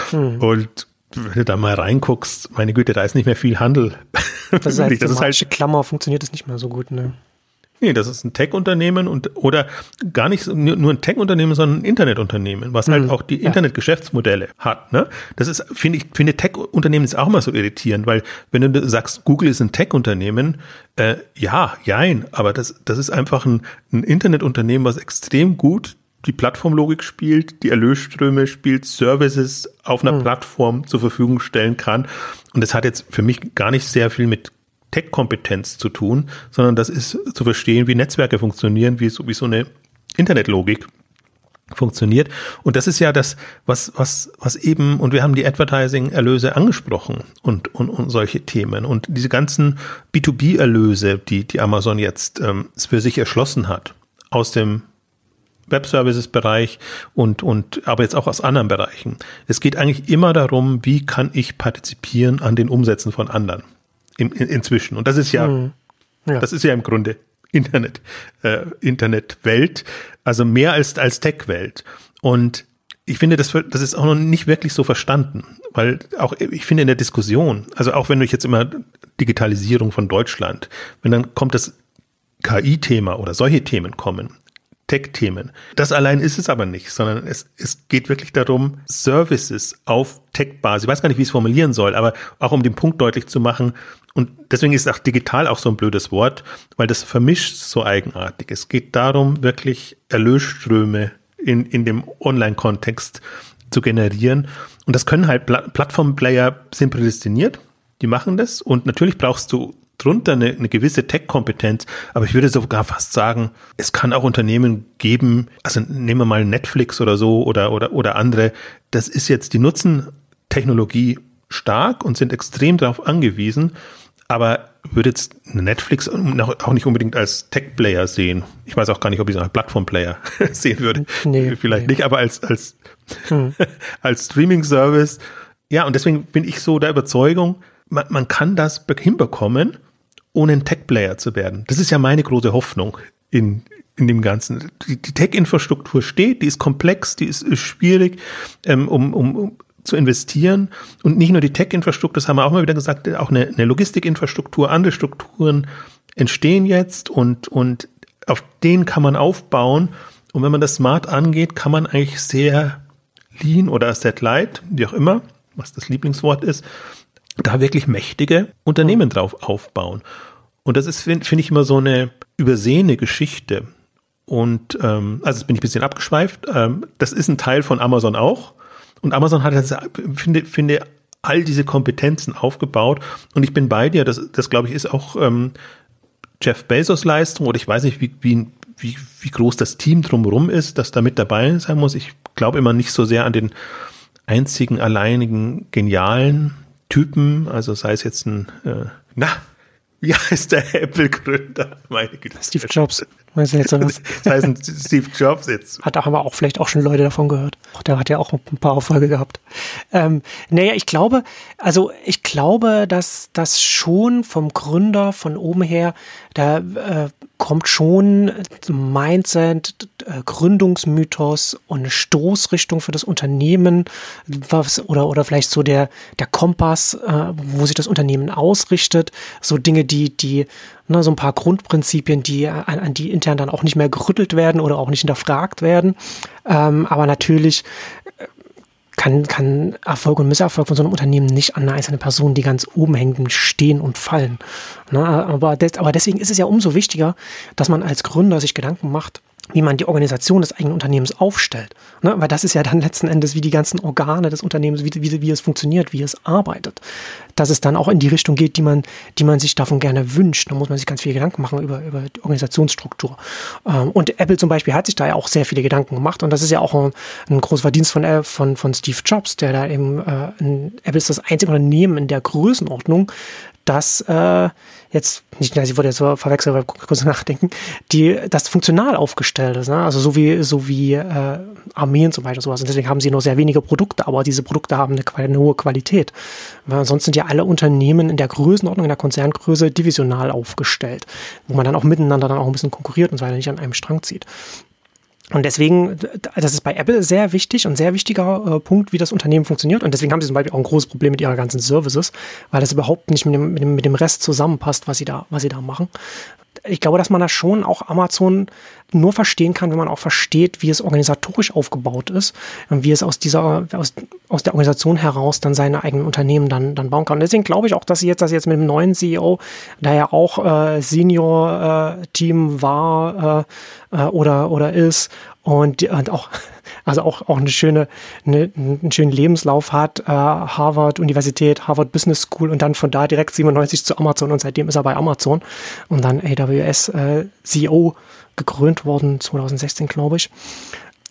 Hm. Und wenn du da mal reinguckst, meine Güte, da ist nicht mehr viel Handel. Das, heißt, das ist halt Klammer funktioniert das nicht mehr so gut, ne? Nee, das ist ein Tech-Unternehmen und oder gar nicht nur ein Tech-Unternehmen, sondern ein Internetunternehmen, was halt mhm. auch die ja. Internetgeschäftsmodelle hat. Ne? Das ist, finde ich, finde Tech-Unternehmen ist auch mal so irritierend, weil wenn du sagst, Google ist ein Tech-Unternehmen, äh, ja, jein, aber das, das ist einfach ein, ein Internetunternehmen, was extrem gut die Plattformlogik spielt, die Erlösströme spielt, Services auf einer mhm. Plattform zur Verfügung stellen kann. Und das hat jetzt für mich gar nicht sehr viel mit Tech-Kompetenz zu tun, sondern das ist zu verstehen, wie Netzwerke funktionieren, wie so, wie so eine Internetlogik funktioniert. Und das ist ja das, was, was, was eben, und wir haben die Advertising-Erlöse angesprochen und, und, und solche Themen. Und diese ganzen B2B-Erlöse, die, die Amazon jetzt ähm, für sich erschlossen hat, aus dem Web-Services-Bereich und, und aber jetzt auch aus anderen Bereichen. Es geht eigentlich immer darum, wie kann ich partizipieren an den Umsätzen von anderen in, in, inzwischen. Und das ist ja, mhm. ja, das ist ja im Grunde Internet, äh, Internetwelt, also mehr als, als Tech-Welt. Und ich finde, das, das ist auch noch nicht wirklich so verstanden, weil auch, ich finde in der Diskussion, also auch wenn ich jetzt immer Digitalisierung von Deutschland, wenn dann kommt das KI-Thema oder solche Themen kommen, Tech-Themen. Das allein ist es aber nicht, sondern es, es geht wirklich darum, Services auf Tech-Basis, ich weiß gar nicht, wie ich es formulieren soll, aber auch um den Punkt deutlich zu machen, und deswegen ist auch digital auch so ein blödes Wort, weil das vermischt so eigenartig. Es geht darum, wirklich Erlösströme in, in dem Online-Kontext zu generieren. Und das können halt Pla Plattform-Player sind prädestiniert, die machen das. Und natürlich brauchst du drunter eine, eine gewisse Tech-Kompetenz, aber ich würde sogar fast sagen, es kann auch Unternehmen geben, also nehmen wir mal Netflix oder so oder, oder, oder andere, das ist jetzt, die nutzen Technologie stark und sind extrem darauf angewiesen, aber würde jetzt Netflix auch nicht unbedingt als Tech-Player sehen. Ich weiß auch gar nicht, ob ich es als Plattform-Player sehen würde. Nee, Vielleicht nee. nicht, aber als, als, hm. als Streaming-Service. Ja, und deswegen bin ich so der Überzeugung, man, man kann das hinbekommen, ohne ein Tech-Player zu werden. Das ist ja meine große Hoffnung in, in dem Ganzen. Die, die Tech-Infrastruktur steht, die ist komplex, die ist, ist schwierig, ähm, um, um, um zu investieren. Und nicht nur die Tech-Infrastruktur, das haben wir auch mal wieder gesagt, auch eine, eine Logistikinfrastruktur, andere Strukturen entstehen jetzt und, und auf denen kann man aufbauen. Und wenn man das smart angeht, kann man eigentlich sehr lean oder asset light, wie auch immer, was das Lieblingswort ist, da wirklich mächtige Unternehmen drauf aufbauen. Und das ist, finde find ich, immer so eine übersehene Geschichte. Und ähm, also jetzt bin ich ein bisschen abgeschweift. Ähm, das ist ein Teil von Amazon auch. Und Amazon hat finde, finde all diese Kompetenzen aufgebaut. Und ich bin bei dir, das, das glaube ich, ist auch ähm, Jeff Bezos Leistung oder ich weiß nicht, wie, wie, wie, wie groß das Team drumherum ist, das da mit dabei sein muss. Ich glaube immer nicht so sehr an den einzigen, alleinigen, genialen Typen, also sei es jetzt ein, äh, na, wie heißt der Apple-Gründer? Meine Güte. Steve Jobs. Das heißt Steve Jobs jetzt. Hat auch aber auch vielleicht auch schon Leute davon gehört. Der hat ja auch ein paar Erfolge gehabt. Ähm, naja, ich glaube, also ich glaube, dass das schon vom Gründer von oben her, da äh, kommt schon Mindset, äh, Gründungsmythos und Stoßrichtung für das Unternehmen, was, oder, oder vielleicht so der, der Kompass, äh, wo sich das Unternehmen ausrichtet, so Dinge, die, die Ne, so ein paar Grundprinzipien, die an, an, die intern dann auch nicht mehr gerüttelt werden oder auch nicht hinterfragt werden. Ähm, aber natürlich äh, kann, kann Erfolg und Misserfolg von so einem Unternehmen nicht an eine einzelne Person, die ganz oben hängen, stehen und fallen. Ne, aber, des, aber deswegen ist es ja umso wichtiger, dass man als Gründer sich Gedanken macht, wie man die Organisation des eigenen Unternehmens aufstellt. Ne? Weil das ist ja dann letzten Endes, wie die ganzen Organe des Unternehmens, wie, wie, wie es funktioniert, wie es arbeitet. Dass es dann auch in die Richtung geht, die man, die man sich davon gerne wünscht. Da muss man sich ganz viele Gedanken machen über, über die Organisationsstruktur. Ähm, und Apple zum Beispiel hat sich da ja auch sehr viele Gedanken gemacht. Und das ist ja auch ein, ein großer Verdienst von, von, von Steve Jobs, der da eben, äh, Apple ist das einzige Unternehmen in der Größenordnung, das äh, jetzt, nicht, ich wurde jetzt so verwechselt, weil kurz nachdenken, die das funktional aufgestellt ist. Ne? Also so wie, so wie äh, Armeen zum Beispiel sowas. Und deswegen haben sie nur sehr wenige Produkte, aber diese Produkte haben eine, eine hohe Qualität. Weil ansonsten sind ja alle Unternehmen in der Größenordnung, in der Konzerngröße divisional aufgestellt, wo man dann auch miteinander dann auch ein bisschen konkurriert und so weiter nicht an einem Strang zieht. Und deswegen, das ist bei Apple sehr wichtig und sehr wichtiger äh, Punkt, wie das Unternehmen funktioniert. Und deswegen haben sie zum Beispiel auch ein großes Problem mit ihrer ganzen Services, weil das überhaupt nicht mit dem, mit dem, mit dem Rest zusammenpasst, was sie da, was sie da machen ich glaube, dass man da schon auch Amazon nur verstehen kann, wenn man auch versteht, wie es organisatorisch aufgebaut ist und wie es aus dieser, aus, aus der Organisation heraus dann seine eigenen Unternehmen dann, dann bauen kann. Und deswegen glaube ich auch, dass sie jetzt, dass sie jetzt mit dem neuen CEO, der ja auch äh, Senior-Team äh, war äh, äh, oder, oder ist und, und auch also auch, auch eine schöne, eine, einen schönen Lebenslauf hat, äh, Harvard Universität, Harvard Business School und dann von da direkt 97 zu Amazon und seitdem ist er bei Amazon und dann AWS äh, CEO gekrönt worden, 2016 glaube ich.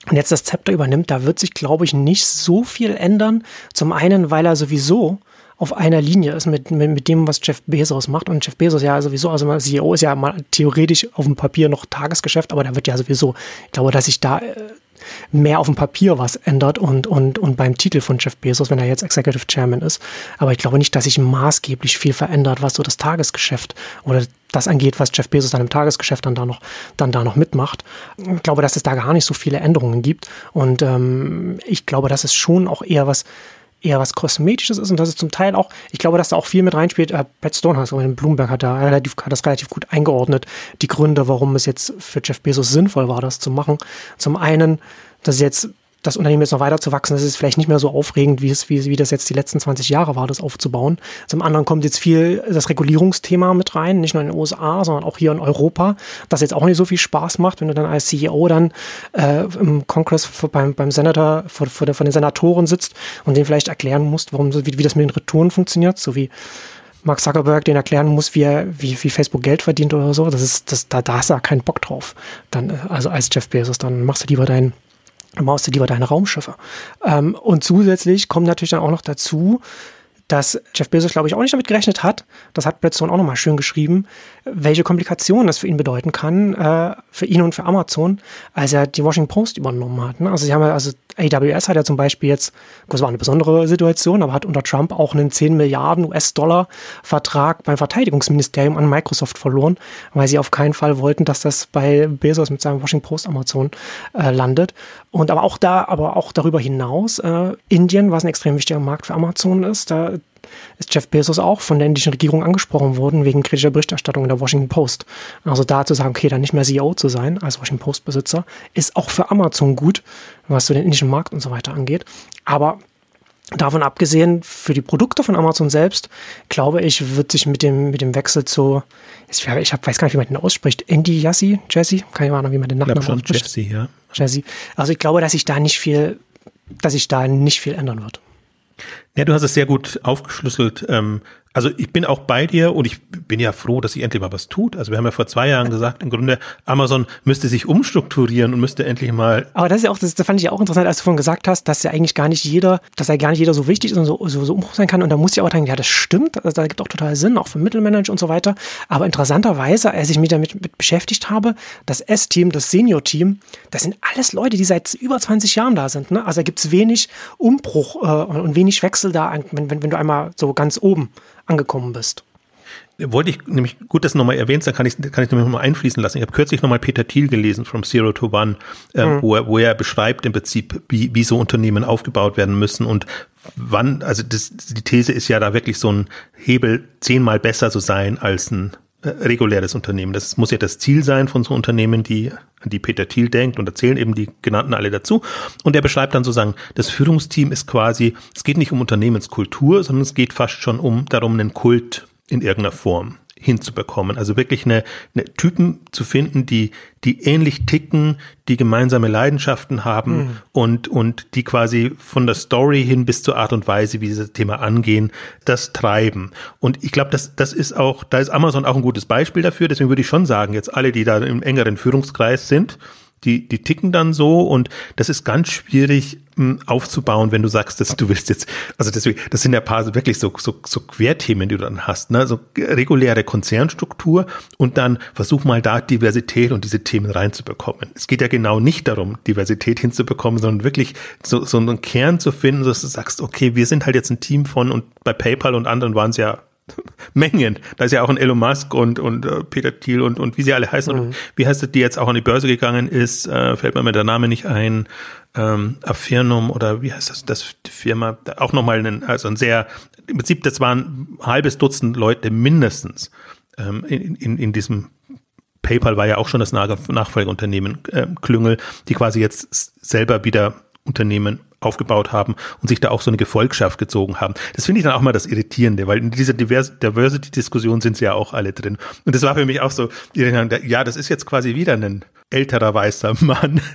Und jetzt das Zepter übernimmt, da wird sich, glaube ich, nicht so viel ändern. Zum einen, weil er sowieso auf einer Linie ist mit, mit, mit dem, was Jeff Bezos macht. Und Jeff Bezos ja sowieso, also CEO ist ja mal theoretisch auf dem Papier noch Tagesgeschäft, aber der wird ja sowieso, ich glaube, dass sich da äh, mehr auf dem Papier was ändert und, und, und beim Titel von Jeff Bezos, wenn er jetzt Executive Chairman ist. Aber ich glaube nicht, dass sich maßgeblich viel verändert, was so das Tagesgeschäft oder das angeht, was Jeff Bezos dann im Tagesgeschäft dann da noch, dann da noch mitmacht. Ich glaube, dass es da gar nicht so viele Änderungen gibt. Und ähm, ich glaube, dass es schon auch eher was, eher was Kosmetisches ist und das ist zum Teil auch, ich glaube, dass da auch viel mit reinspielt. Äh, Pat Stonehouse, Bloomberg hat da relativ, hat das relativ gut eingeordnet, die Gründe, warum es jetzt für Jeff Bezos sinnvoll war, das zu machen. Zum einen, dass jetzt das Unternehmen jetzt noch weiter zu wachsen, das ist vielleicht nicht mehr so aufregend, wie es, wie, wie das jetzt die letzten 20 Jahre war, das aufzubauen. Zum anderen kommt jetzt viel das Regulierungsthema mit rein, nicht nur in den USA, sondern auch hier in Europa, das jetzt auch nicht so viel Spaß macht, wenn du dann als CEO dann äh, im Kongress beim, beim Senator, vor, vor der, von den Senatoren sitzt und denen vielleicht erklären musst, warum, wie, wie das mit den Retouren funktioniert, so wie Mark Zuckerberg den erklären muss, wie, er, wie, wie Facebook Geld verdient oder so, das ist, das, da, da hast du ja keinen Bock drauf. Dann, also als Jeff Bezos, dann machst du lieber deinen dann baust du lieber deine Raumschiffe. Ähm, und zusätzlich kommt natürlich dann auch noch dazu, dass Jeff Bezos, glaube ich, auch nicht damit gerechnet hat, das hat Bradstone auch nochmal schön geschrieben, welche Komplikationen das für ihn bedeuten kann, äh, für ihn und für Amazon, als er die Washington Post übernommen hat. Ne? Also sie haben ja, also AWS hat ja zum Beispiel jetzt, das war eine besondere Situation, aber hat unter Trump auch einen 10 Milliarden US-Dollar Vertrag beim Verteidigungsministerium an Microsoft verloren, weil sie auf keinen Fall wollten, dass das bei Bezos mit seinem Washington Post Amazon äh, landet. Und aber auch da, aber auch darüber hinaus, äh, Indien, was ein extrem wichtiger Markt für Amazon ist, da ist Jeff Bezos auch von der indischen Regierung angesprochen worden wegen kritischer Berichterstattung in der Washington Post. Also da zu sagen, okay, dann nicht mehr CEO zu sein als Washington Post Besitzer, ist auch für Amazon gut, was so den indischen Markt und so weiter angeht. Aber Davon abgesehen, für die Produkte von Amazon selbst, glaube ich, wird sich mit dem, mit dem Wechsel zu, ich, ich hab, weiß gar nicht, wie man den ausspricht, Indy Yassi, Jesse, keine Ahnung, wie man den Nachnamen ausspricht. Jesse, ja. Jesse. Also ich glaube, dass sich da nicht viel, dass sich da nicht viel ändern wird. Ja, du hast es sehr gut aufgeschlüsselt. Ähm, also ich bin auch bei dir und ich bin ja froh, dass sich endlich mal was tut. Also wir haben ja vor zwei Jahren gesagt, im Grunde Amazon müsste sich umstrukturieren und müsste endlich mal. Aber das ist ja auch, das, das fand ich auch interessant, als du vorhin gesagt hast, dass ja eigentlich gar nicht jeder, dass ja gar nicht jeder so wichtig ist und so, so, so Umbruch sein kann. Und da muss ich auch denken, ja, das stimmt, also da gibt auch total Sinn, auch für Mittelmanager und so weiter. Aber interessanterweise, als ich mich damit mit beschäftigt habe, das S-Team, das Senior-Team, das sind alles Leute, die seit über 20 Jahren da sind. Ne? Also da gibt es wenig Umbruch äh, und wenig Wechsel da, wenn, wenn, wenn du einmal so ganz oben angekommen bist. Wollte ich nämlich, gut, dass du nochmal erwähnst, dann kann ich, kann ich nochmal einfließen lassen. Ich habe kürzlich nochmal Peter Thiel gelesen, From Zero to One, äh, mhm. wo, er, wo er beschreibt im Prinzip, wie, wie so Unternehmen aufgebaut werden müssen und wann, also das, die These ist ja da wirklich so ein Hebel zehnmal besser zu sein als ein reguläres Unternehmen. Das muss ja das Ziel sein von so Unternehmen, die an die Peter Thiel denkt und erzählen eben die genannten alle dazu. Und er beschreibt dann sozusagen, das Führungsteam ist quasi, es geht nicht um Unternehmenskultur, sondern es geht fast schon um darum, einen Kult in irgendeiner Form hinzubekommen. Also wirklich eine, eine Typen zu finden, die, die ähnlich ticken, die gemeinsame Leidenschaften haben mhm. und, und die quasi von der Story hin bis zur Art und Weise, wie sie das Thema angehen, das treiben. Und ich glaube, das, das ist auch, da ist Amazon auch ein gutes Beispiel dafür. Deswegen würde ich schon sagen, jetzt alle, die da im engeren Führungskreis sind, die, die ticken dann so und das ist ganz schwierig mh, hm, aufzubauen, wenn du sagst, dass du willst jetzt, also deswegen, das sind ja paar wirklich so, so, so Querthemen, die du dann hast, ne, so reguläre Konzernstruktur und dann versuch mal da Diversität und diese Themen reinzubekommen. Es geht ja genau nicht darum, Diversität hinzubekommen, sondern wirklich so, so einen Kern zu finden, dass du sagst, okay, wir sind halt jetzt ein Team von und bei PayPal und anderen waren es ja Mengen. Da ist ja auch ein Elon Musk und, und uh, Peter Thiel und, und wie sie alle heißen. Mhm. Und wie heißt es, die jetzt auch an die Börse gegangen ist, äh, fällt mir der Name nicht ein. Ähm, Affirnum oder wie heißt das, das die Firma, auch nochmal ein, also ein sehr, im Prinzip, das waren ein halbes Dutzend Leute mindestens ähm, in, in, in diesem PayPal war ja auch schon das Nachfolgeunternehmen äh, Klüngel, die quasi jetzt selber wieder Unternehmen aufgebaut haben und sich da auch so eine Gefolgschaft gezogen haben. Das finde ich dann auch mal das Irritierende, weil in dieser Diversity-Diskussion sind sie ja auch alle drin. Und das war für mich auch so, ja, das ist jetzt quasi wieder ein älterer weißer Mann.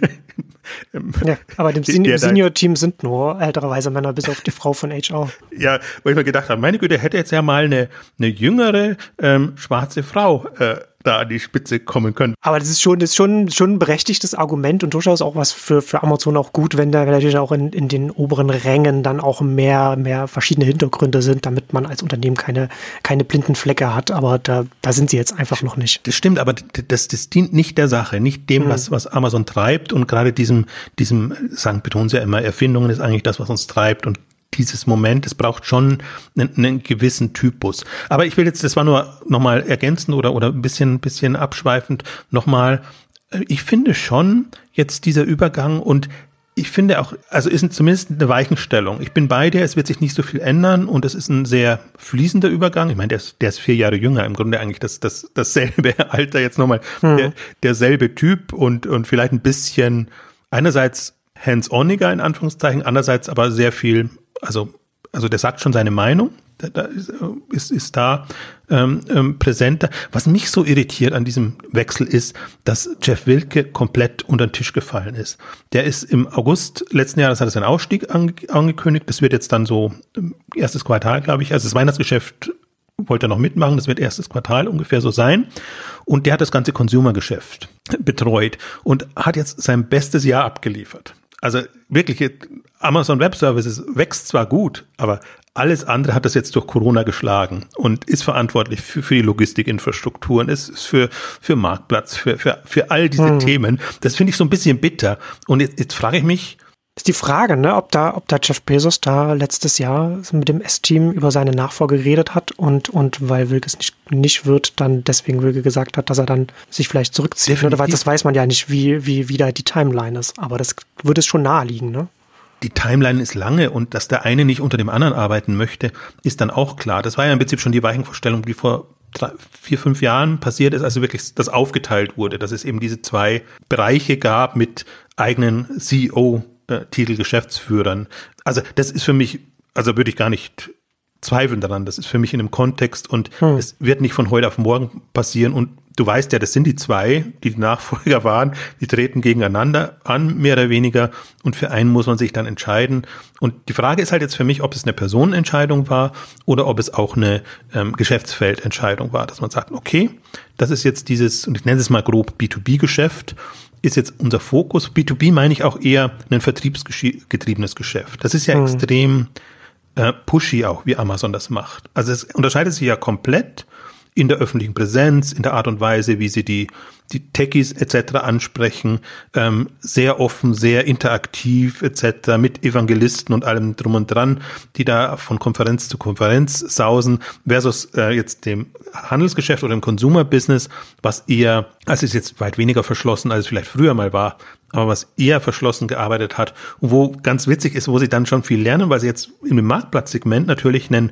ja, aber im Senior-Team sind nur ältere weiße Männer, bis auf die Frau von HR. Ja, wo ich mir gedacht habe, meine Güte, hätte jetzt ja mal eine, eine jüngere ähm, schwarze Frau äh, da an die Spitze kommen können. Aber das ist schon, das ist schon, schon ein berechtigtes Argument und durchaus auch was für, für Amazon auch gut, wenn da natürlich auch in, in den oberen Rängen dann auch mehr, mehr verschiedene Hintergründe sind, damit man als Unternehmen keine, keine blinden Flecke hat. Aber da, da sind sie jetzt einfach noch nicht. Das stimmt, aber das, das dient nicht der Sache, nicht dem, hm. was, was Amazon treibt und gerade diesem, diesem, sagen, betonen sie ja immer, Erfindungen ist eigentlich das, was uns treibt und dieses Moment. Es braucht schon einen, einen, gewissen Typus. Aber ich will jetzt, das war nur nochmal ergänzend oder, oder ein bisschen, bisschen abschweifend nochmal. Ich finde schon jetzt dieser Übergang und ich finde auch, also ist zumindest eine Weichenstellung. Ich bin bei dir, es wird sich nicht so viel ändern und es ist ein sehr fließender Übergang. Ich meine, der ist, der ist vier Jahre jünger, im Grunde eigentlich das, das, dasselbe Alter, jetzt nochmal hm. der, derselbe Typ und, und vielleicht ein bisschen einerseits hands-oniger in Anführungszeichen, andererseits aber sehr viel also, also der sagt schon seine Meinung, da, ist, ist, ist da ähm, ähm, präsenter. Was mich so irritiert an diesem Wechsel ist, dass Jeff Wilke komplett unter den Tisch gefallen ist. Der ist im August letzten Jahres hat er seinen Ausstieg ange angekündigt. Das wird jetzt dann so ähm, erstes Quartal, glaube ich. Also das Weihnachtsgeschäft wollte er noch mitmachen. Das wird erstes Quartal ungefähr so sein. Und der hat das ganze Consumer-Geschäft betreut und hat jetzt sein bestes Jahr abgeliefert. Also wirklich Amazon Web Services wächst zwar gut, aber alles andere hat das jetzt durch Corona geschlagen und ist verantwortlich für, für die Logistikinfrastrukturen, ist, ist für, für Marktplatz, für, für, für all diese hm. Themen. Das finde ich so ein bisschen bitter. Und jetzt, jetzt frage ich mich, ist die Frage, ne, ob da, ob da Jeff Bezos da letztes Jahr mit dem S-Team über seine Nachfolge geredet hat und, und weil Wilke es nicht, nicht wird, dann deswegen Wilke gesagt hat, dass er dann sich vielleicht zurückzieht. Oder weil das weiß man ja nicht, wie, wie, wie da die Timeline ist. Aber das würde es schon naheliegen, ne? die Timeline ist lange und dass der eine nicht unter dem anderen arbeiten möchte, ist dann auch klar. Das war ja im Prinzip schon die Weichenvorstellung, die vor drei, vier, fünf Jahren passiert ist, also wirklich das aufgeteilt wurde, dass es eben diese zwei Bereiche gab mit eigenen CEO-Titel Geschäftsführern. Also das ist für mich, also würde ich gar nicht zweifeln daran. Das ist für mich in einem Kontext und hm. es wird nicht von heute auf morgen passieren und du weißt ja, das sind die zwei, die die Nachfolger waren, die treten gegeneinander an, mehr oder weniger, und für einen muss man sich dann entscheiden. Und die Frage ist halt jetzt für mich, ob es eine Personenentscheidung war oder ob es auch eine ähm, Geschäftsfeldentscheidung war, dass man sagt, okay, das ist jetzt dieses, und ich nenne es mal grob B2B-Geschäft, ist jetzt unser Fokus. B2B meine ich auch eher ein vertriebsgetriebenes Geschäft. Das ist ja mhm. extrem äh, pushy auch, wie Amazon das macht. Also es unterscheidet sich ja komplett in der öffentlichen Präsenz, in der Art und Weise, wie sie die, die Techies etc. ansprechen, ähm, sehr offen, sehr interaktiv etc. mit Evangelisten und allem drum und dran, die da von Konferenz zu Konferenz sausen, versus äh, jetzt dem Handelsgeschäft oder dem Consumer-Business, was eher, also ist jetzt weit weniger verschlossen, als es vielleicht früher mal war, aber was eher verschlossen gearbeitet hat und wo ganz witzig ist, wo sie dann schon viel lernen, weil sie jetzt im Marktplatzsegment natürlich einen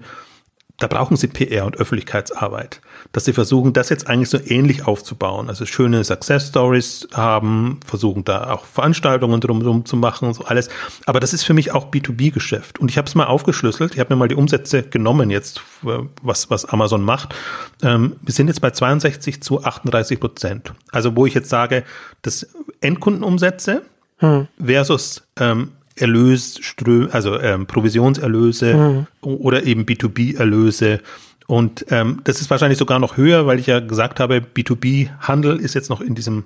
da brauchen sie PR und Öffentlichkeitsarbeit, dass sie versuchen, das jetzt eigentlich so ähnlich aufzubauen. Also schöne Success Stories haben, versuchen da auch Veranstaltungen drumherum zu machen, so alles. Aber das ist für mich auch B2B-Geschäft. Und ich habe es mal aufgeschlüsselt. Ich habe mir mal die Umsätze genommen jetzt, was, was Amazon macht. Ähm, wir sind jetzt bei 62 zu 38 Prozent. Also wo ich jetzt sage, das Endkundenumsätze hm. versus ähm, Erlösströme, also ähm, Provisionserlöse mhm. oder eben B2B-Erlöse. Und ähm, das ist wahrscheinlich sogar noch höher, weil ich ja gesagt habe, B2B-Handel ist jetzt noch in diesem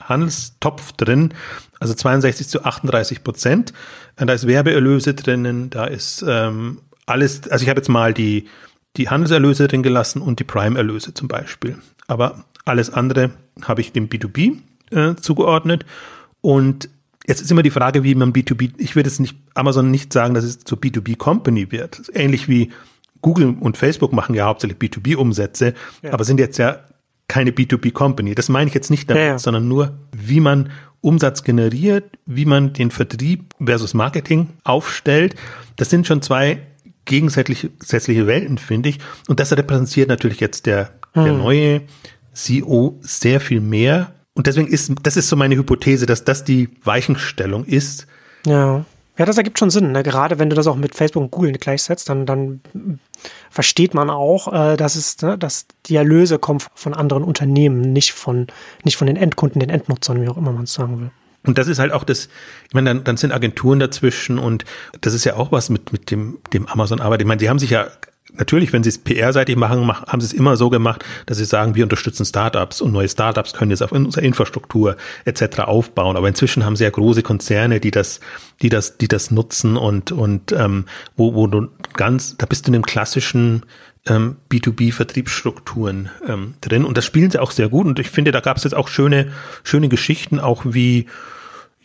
Handelstopf drin, also 62 zu 38 Prozent. Da ist Werbeerlöse drinnen, da ist ähm, alles, also ich habe jetzt mal die, die Handelserlöse drin gelassen und die Prime-Erlöse zum Beispiel. Aber alles andere habe ich dem B2B äh, zugeordnet. Und Jetzt ist immer die Frage, wie man B2B, ich würde jetzt nicht, Amazon nicht sagen, dass es zur B2B-Company wird. Ähnlich wie Google und Facebook machen ja hauptsächlich B2B-Umsätze, ja. aber sind jetzt ja keine B2B-Company. Das meine ich jetzt nicht damit, ja, ja. sondern nur, wie man Umsatz generiert, wie man den Vertrieb versus Marketing aufstellt. Das sind schon zwei gegensätzliche Welten, finde ich. Und das repräsentiert natürlich jetzt der, der hm. neue CEO sehr viel mehr und deswegen ist, das ist so meine Hypothese, dass das die Weichenstellung ist. Ja. Ja, das ergibt schon Sinn. Ne? Gerade wenn du das auch mit Facebook und Google gleichsetzt, dann, dann versteht man auch, äh, dass es, ne, dass die Erlöse kommen von anderen Unternehmen, nicht von, nicht von den Endkunden, den Endnutzern, wie auch immer man es sagen will. Und das ist halt auch das, ich meine, dann, dann sind Agenturen dazwischen und das ist ja auch was mit, mit dem, dem Amazon Arbeit. Ich meine, die haben sich ja natürlich, wenn sie es PR-seitig machen, haben sie es immer so gemacht, dass sie sagen, wir unterstützen Startups und neue Startups können jetzt auf unserer Infrastruktur etc. aufbauen. Aber inzwischen haben sie ja große Konzerne, die das, die das, die das nutzen und und ähm, wo, wo du ganz, da bist du in dem klassischen ähm, B2B-Vertriebsstrukturen ähm, drin und das spielen sie auch sehr gut. Und ich finde, da gab es jetzt auch schöne, schöne Geschichten, auch wie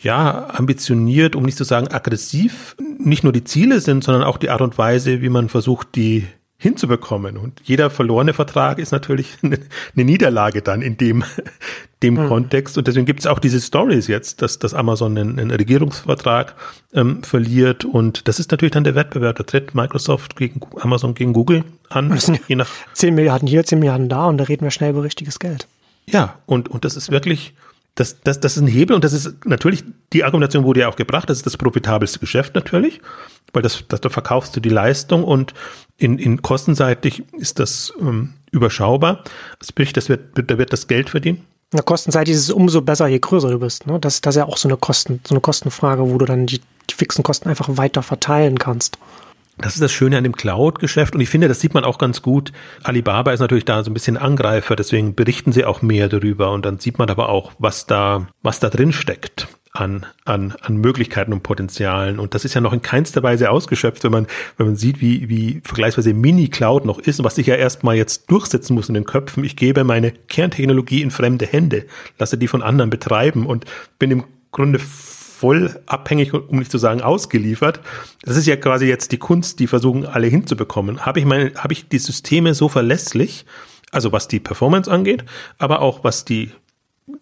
ja, ambitioniert, um nicht zu sagen aggressiv, nicht nur die Ziele sind, sondern auch die Art und Weise, wie man versucht, die hinzubekommen. Und jeder verlorene Vertrag ist natürlich eine, Niederlage dann in dem, dem hm. Kontext. Und deswegen gibt es auch diese Stories jetzt, dass, dass Amazon einen, einen Regierungsvertrag ähm, verliert. Und das ist natürlich dann der Wettbewerb. Da tritt Microsoft gegen Amazon gegen Google an. Je nach 10 Milliarden hier, 10 Milliarden da und da reden wir schnell über richtiges Geld. Ja, und, und das ist wirklich das, das, das ist ein Hebel und das ist natürlich, die Argumentation wurde ja auch gebracht, das ist das profitabelste Geschäft natürlich, weil das, das da verkaufst du die Leistung und in, in kostenseitig ist das ähm, überschaubar. Sprich, das wird, da wird das Geld verdienen. Na, kostenseitig ist es umso besser, je größer du bist. Ne? Das, das ist ja auch so eine Kosten, so eine Kostenfrage, wo du dann die, die fixen Kosten einfach weiter verteilen kannst. Das ist das Schöne an dem Cloud-Geschäft und ich finde, das sieht man auch ganz gut. Alibaba ist natürlich da so ein bisschen Angreifer, deswegen berichten sie auch mehr darüber und dann sieht man aber auch, was da, was da drin steckt. an, an, an Möglichkeiten und Potenzialen. Und das ist ja noch in keinster Weise ausgeschöpft, wenn man, wenn man sieht, wie, wie vergleichsweise Mini-Cloud noch ist und was sich ja erstmal jetzt durchsetzen muss in den Köpfen. Ich gebe meine Kerntechnologie in fremde Hände, lasse die von anderen betreiben und bin im Grunde voll abhängig, um nicht zu sagen ausgeliefert. Das ist ja quasi jetzt die Kunst, die versuchen alle hinzubekommen. Habe ich meine, habe ich die Systeme so verlässlich, also was die Performance angeht, aber auch was die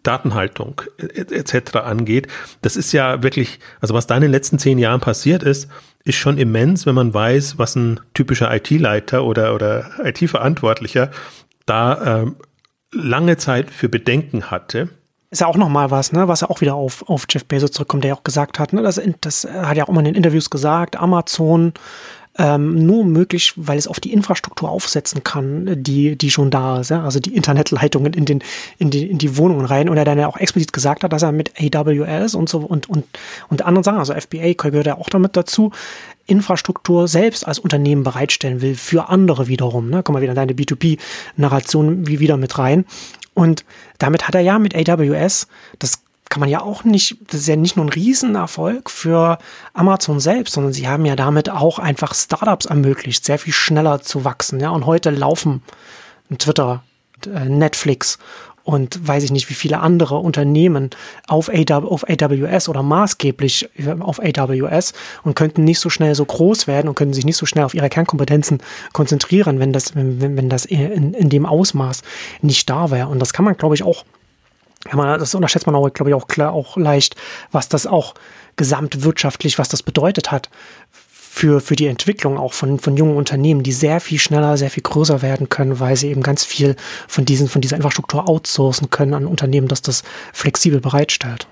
Datenhaltung etc. angeht. Das ist ja wirklich, also was da in den letzten zehn Jahren passiert ist, ist schon immens, wenn man weiß, was ein typischer IT-Leiter oder, oder IT-Verantwortlicher da ähm, lange Zeit für Bedenken hatte. Ist ja auch nochmal was, ne, was ja auch wieder auf, auf Jeff Bezos zurückkommt, der ja auch gesagt hat, ne, das, das hat ja auch immer in den Interviews gesagt, Amazon ähm, nur möglich, weil es auf die Infrastruktur aufsetzen kann, die, die schon da ist. Ja? Also die Internetleitungen in, den, in, die, in die Wohnungen rein. Und er dann ja auch explizit gesagt hat, dass er mit AWS und so und, und, und anderen Sachen, also FBA gehört ja auch damit dazu, Infrastruktur selbst als Unternehmen bereitstellen will für andere wiederum. Ne? Komm mal wieder in deine B2B-Narration wie wieder mit rein. Und damit hat er ja mit AWS das kann man ja auch nicht, das ist ja nicht nur ein Riesenerfolg für Amazon selbst, sondern sie haben ja damit auch einfach Startups ermöglicht, sehr viel schneller zu wachsen. Ja, und heute laufen Twitter, äh, Netflix und weiß ich nicht, wie viele andere Unternehmen auf, AWS oder maßgeblich auf AWS und könnten nicht so schnell so groß werden und könnten sich nicht so schnell auf ihre Kernkompetenzen konzentrieren, wenn das, wenn, wenn das in, in dem Ausmaß nicht da wäre. Und das kann man, glaube ich, auch das unterschätzt man auch, glaube ich, auch klar, auch leicht, was das auch gesamtwirtschaftlich, was das bedeutet hat für, für die Entwicklung auch von, von jungen Unternehmen, die sehr viel schneller, sehr viel größer werden können, weil sie eben ganz viel von diesen, von dieser Infrastruktur outsourcen können an Unternehmen, das das flexibel bereitstellt.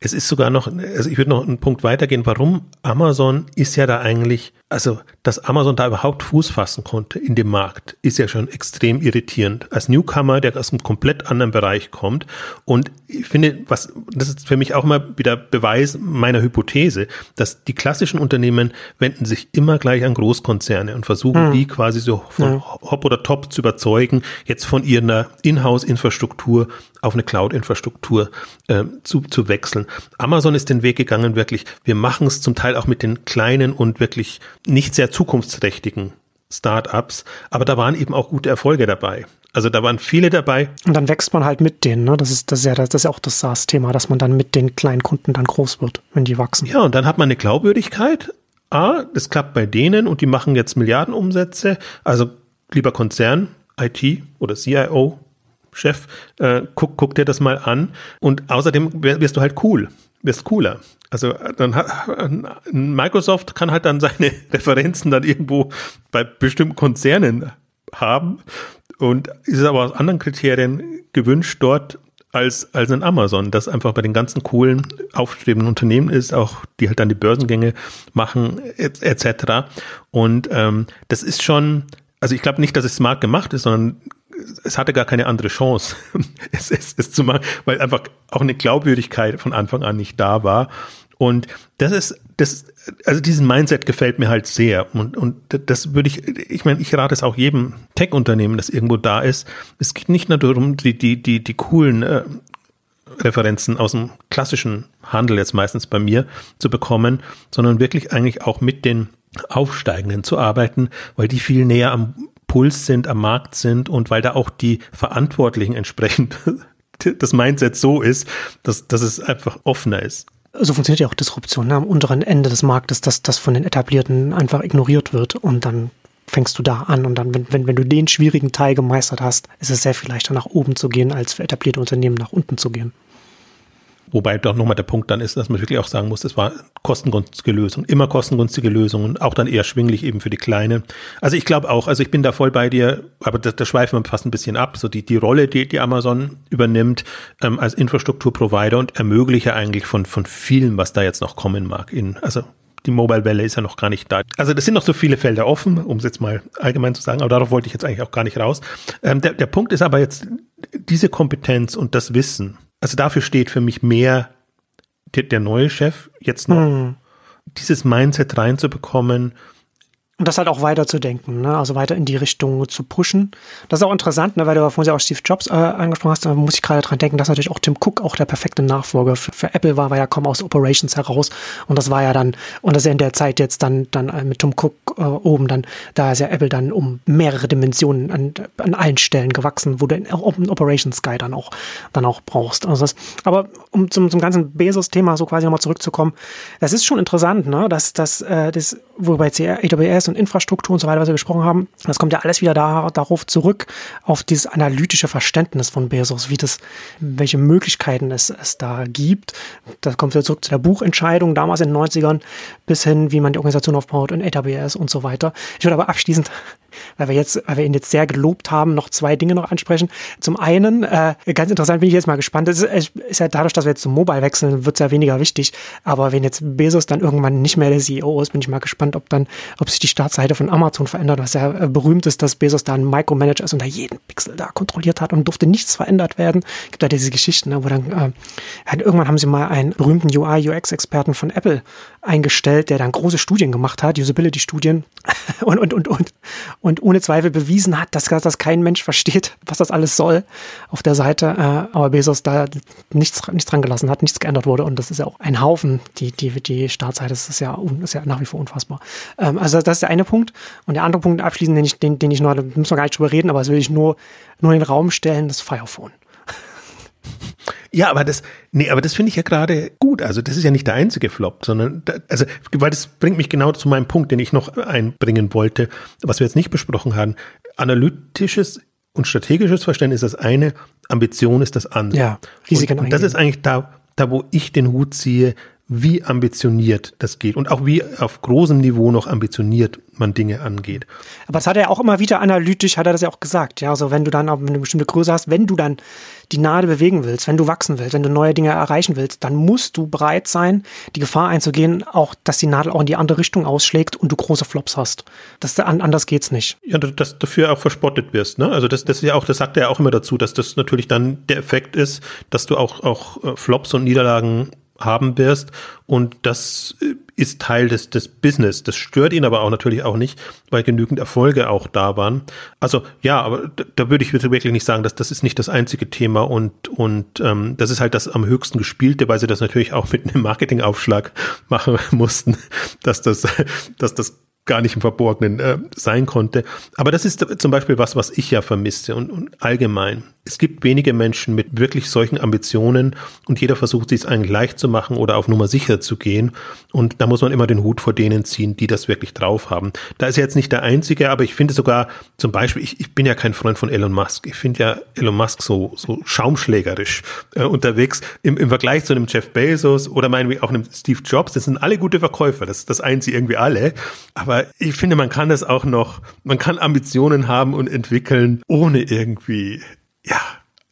Es ist sogar noch, also ich würde noch einen Punkt weitergehen, warum Amazon ist ja da eigentlich also, dass Amazon da überhaupt Fuß fassen konnte in dem Markt, ist ja schon extrem irritierend. Als Newcomer, der aus einem komplett anderen Bereich kommt. Und ich finde, was, das ist für mich auch mal wieder Beweis meiner Hypothese, dass die klassischen Unternehmen wenden sich immer gleich an Großkonzerne und versuchen, hm. die quasi so von ja. Hop oder Top zu überzeugen, jetzt von ihrer Inhouse-Infrastruktur auf eine Cloud-Infrastruktur äh, zu, zu wechseln. Amazon ist den Weg gegangen, wirklich, wir machen es zum Teil auch mit den kleinen und wirklich nicht sehr zukunftsträchtigen Startups, aber da waren eben auch gute Erfolge dabei. Also da waren viele dabei. Und dann wächst man halt mit denen, ne? Das ist, das ist ja, das ist ja auch das SaaS-Thema, dass man dann mit den kleinen Kunden dann groß wird, wenn die wachsen. Ja, und dann hat man eine Glaubwürdigkeit. A, das klappt bei denen und die machen jetzt Milliardenumsätze. Also lieber Konzern, IT oder CIO, Chef, äh, guck, guck dir das mal an. Und außerdem wirst du halt cool, wirst cooler. Also dann hat Microsoft kann halt dann seine Referenzen dann irgendwo bei bestimmten Konzernen haben und ist aber aus anderen Kriterien gewünscht dort als, als ein Amazon, das einfach bei den ganzen coolen, aufstrebenden Unternehmen ist, auch die halt dann die Börsengänge machen, etc. Et und ähm, das ist schon, also ich glaube nicht, dass es smart gemacht ist, sondern es hatte gar keine andere Chance, es, es, es zu machen, weil einfach auch eine Glaubwürdigkeit von Anfang an nicht da war. Und das ist, das, also diesen Mindset gefällt mir halt sehr. Und, und das würde ich, ich meine, ich rate es auch jedem Tech-Unternehmen, das irgendwo da ist. Es geht nicht nur darum, die, die, die, die coolen äh, Referenzen aus dem klassischen Handel jetzt meistens bei mir zu bekommen, sondern wirklich eigentlich auch mit den Aufsteigenden zu arbeiten, weil die viel näher am Puls sind, am Markt sind und weil da auch die Verantwortlichen entsprechend das Mindset so ist, dass, dass es einfach offener ist so funktioniert ja auch Disruption ne? am unteren Ende des Marktes, dass das von den Etablierten einfach ignoriert wird und dann fängst du da an und dann, wenn, wenn, wenn du den schwierigen Teil gemeistert hast, ist es sehr viel leichter nach oben zu gehen, als für etablierte Unternehmen nach unten zu gehen. Wobei doch nochmal der Punkt dann ist, dass man wirklich auch sagen muss, das war kostengünstige Lösung, immer kostengünstige Lösungen, auch dann eher schwinglich eben für die Kleine. Also ich glaube auch, also ich bin da voll bei dir, aber da, da schweifen wir fast ein bisschen ab. So die, die Rolle, die, die Amazon übernimmt ähm, als Infrastrukturprovider und ermögliche eigentlich von, von vielen, was da jetzt noch kommen mag. In, also die Mobile-Welle ist ja noch gar nicht da. Also das sind noch so viele Felder offen, um es jetzt mal allgemein zu sagen, aber darauf wollte ich jetzt eigentlich auch gar nicht raus. Ähm, der, der Punkt ist aber jetzt diese Kompetenz und das Wissen, also dafür steht für mich mehr der, der neue Chef jetzt noch, mhm. dieses Mindset reinzubekommen Und das halt auch weiter zu denken, ne? also weiter in die Richtung zu pushen. Das ist auch interessant, ne? weil du vorhin ja auch Steve Jobs äh, angesprochen hast, da muss ich gerade dran denken, dass natürlich auch Tim Cook auch der perfekte Nachfolger für, für Apple war, weil er kaum aus Operations heraus und das war ja dann, und das ist ja in der Zeit jetzt dann, dann äh, mit Tim Cook äh, oben, dann, da ist ja Apple dann um mehrere Dimensionen an, an allen Stellen gewachsen, wo du einen Operations Guy dann auch, dann auch brauchst. Also das, aber um zum, zum ganzen Bezos-Thema so quasi nochmal zurückzukommen, das ist schon interessant, ne? dass, dass äh, das, wobei AWS und Infrastruktur und so weiter, was wir besprochen haben, das kommt ja alles wieder da, darauf zurück, auf dieses analytische Verständnis von Bezos, wie das, welche Möglichkeiten es, es da gibt. Das kommt wieder zurück zu der Buchentscheidung damals in den 90ern bis hin, wie man die Organisation aufbaut und AWS und so weiter. Ich würde aber abschließend weil wir jetzt, weil wir ihn jetzt sehr gelobt haben, noch zwei Dinge noch ansprechen. Zum einen, äh, ganz interessant, bin ich jetzt mal gespannt. Es ist, ist ja dadurch, dass wir jetzt zum Mobile wechseln, wird es ja weniger wichtig. Aber wenn jetzt Bezos dann irgendwann nicht mehr der CEO ist, bin ich mal gespannt, ob dann, ob sich die Startseite von Amazon verändert, was ja äh, berühmt ist, dass Bezos da ein Micromanager ist und da jeden Pixel da kontrolliert hat und durfte nichts verändert werden. Gibt da diese Geschichten, ne, wo dann äh, irgendwann haben sie mal einen berühmten UI, UX-Experten von Apple eingestellt, der dann große Studien gemacht hat, Usability-Studien und, und, und, und, und ohne Zweifel bewiesen hat, dass das kein Mensch versteht, was das alles soll auf der Seite, äh, aber Bezos da nichts, nichts dran gelassen hat, nichts geändert wurde und das ist ja auch ein Haufen, die, die, die Startseite, das ist ja, ist ja nach wie vor unfassbar. Ähm, also das ist der eine Punkt und der andere Punkt abschließend, den ich, den, den ich nur, da müssen wir gar nicht drüber reden, aber das will ich nur, nur in den Raum stellen, das Firephone. Ja, aber das, nee, aber das finde ich ja gerade gut. Also das ist ja nicht der einzige Flop, sondern, da, also, weil das bringt mich genau zu meinem Punkt, den ich noch einbringen wollte, was wir jetzt nicht besprochen haben. Analytisches und strategisches Verständnis ist das eine, Ambition ist das andere. Ja, Risiken und, und das ist eigentlich da, da, wo ich den Hut ziehe, wie ambitioniert das geht und auch wie auf großem Niveau noch ambitioniert man Dinge angeht. Aber das hat er auch immer wieder analytisch, hat er das ja auch gesagt. Ja, also wenn du dann auch eine bestimmte Größe hast, wenn du dann die Nadel bewegen willst, wenn du wachsen willst, wenn du neue Dinge erreichen willst, dann musst du bereit sein, die Gefahr einzugehen, auch, dass die Nadel auch in die andere Richtung ausschlägt und du große Flops hast. Das, anders geht's nicht. Ja, dass dafür auch verspottet wirst, ne? Also das, das ist ja auch, das sagt er ja auch immer dazu, dass das natürlich dann der Effekt ist, dass du auch, auch äh, Flops und Niederlagen haben wirst. Und das äh, ist Teil des, des Business. Das stört ihn aber auch natürlich auch nicht, weil genügend Erfolge auch da waren. Also ja, aber da, würde ich wirklich nicht sagen, dass das ist nicht das einzige Thema und, und ähm, das ist halt das am höchsten gespielte, weil sie das natürlich auch mit einem Marketingaufschlag machen mussten, dass das, dass das gar nicht im Verborgenen äh, sein konnte. Aber das ist zum Beispiel was, was ich ja vermisse und, und allgemein. Es gibt wenige Menschen mit wirklich solchen Ambitionen und jeder versucht, sich es eigentlich leicht zu machen oder auf Nummer sicher zu gehen. Und da muss man immer den Hut vor denen ziehen, die das wirklich drauf haben. Da ist er jetzt nicht der Einzige, aber ich finde sogar zum Beispiel, ich, ich bin ja kein Freund von Elon Musk. Ich finde ja Elon Musk so, so schaumschlägerisch äh, unterwegs im, im Vergleich zu einem Jeff Bezos oder meinetwegen auch einem Steve Jobs. Das sind alle gute Verkäufer. Das, das eint sie irgendwie alle. Aber ich finde, man kann das auch noch, man kann Ambitionen haben und entwickeln, ohne irgendwie ja,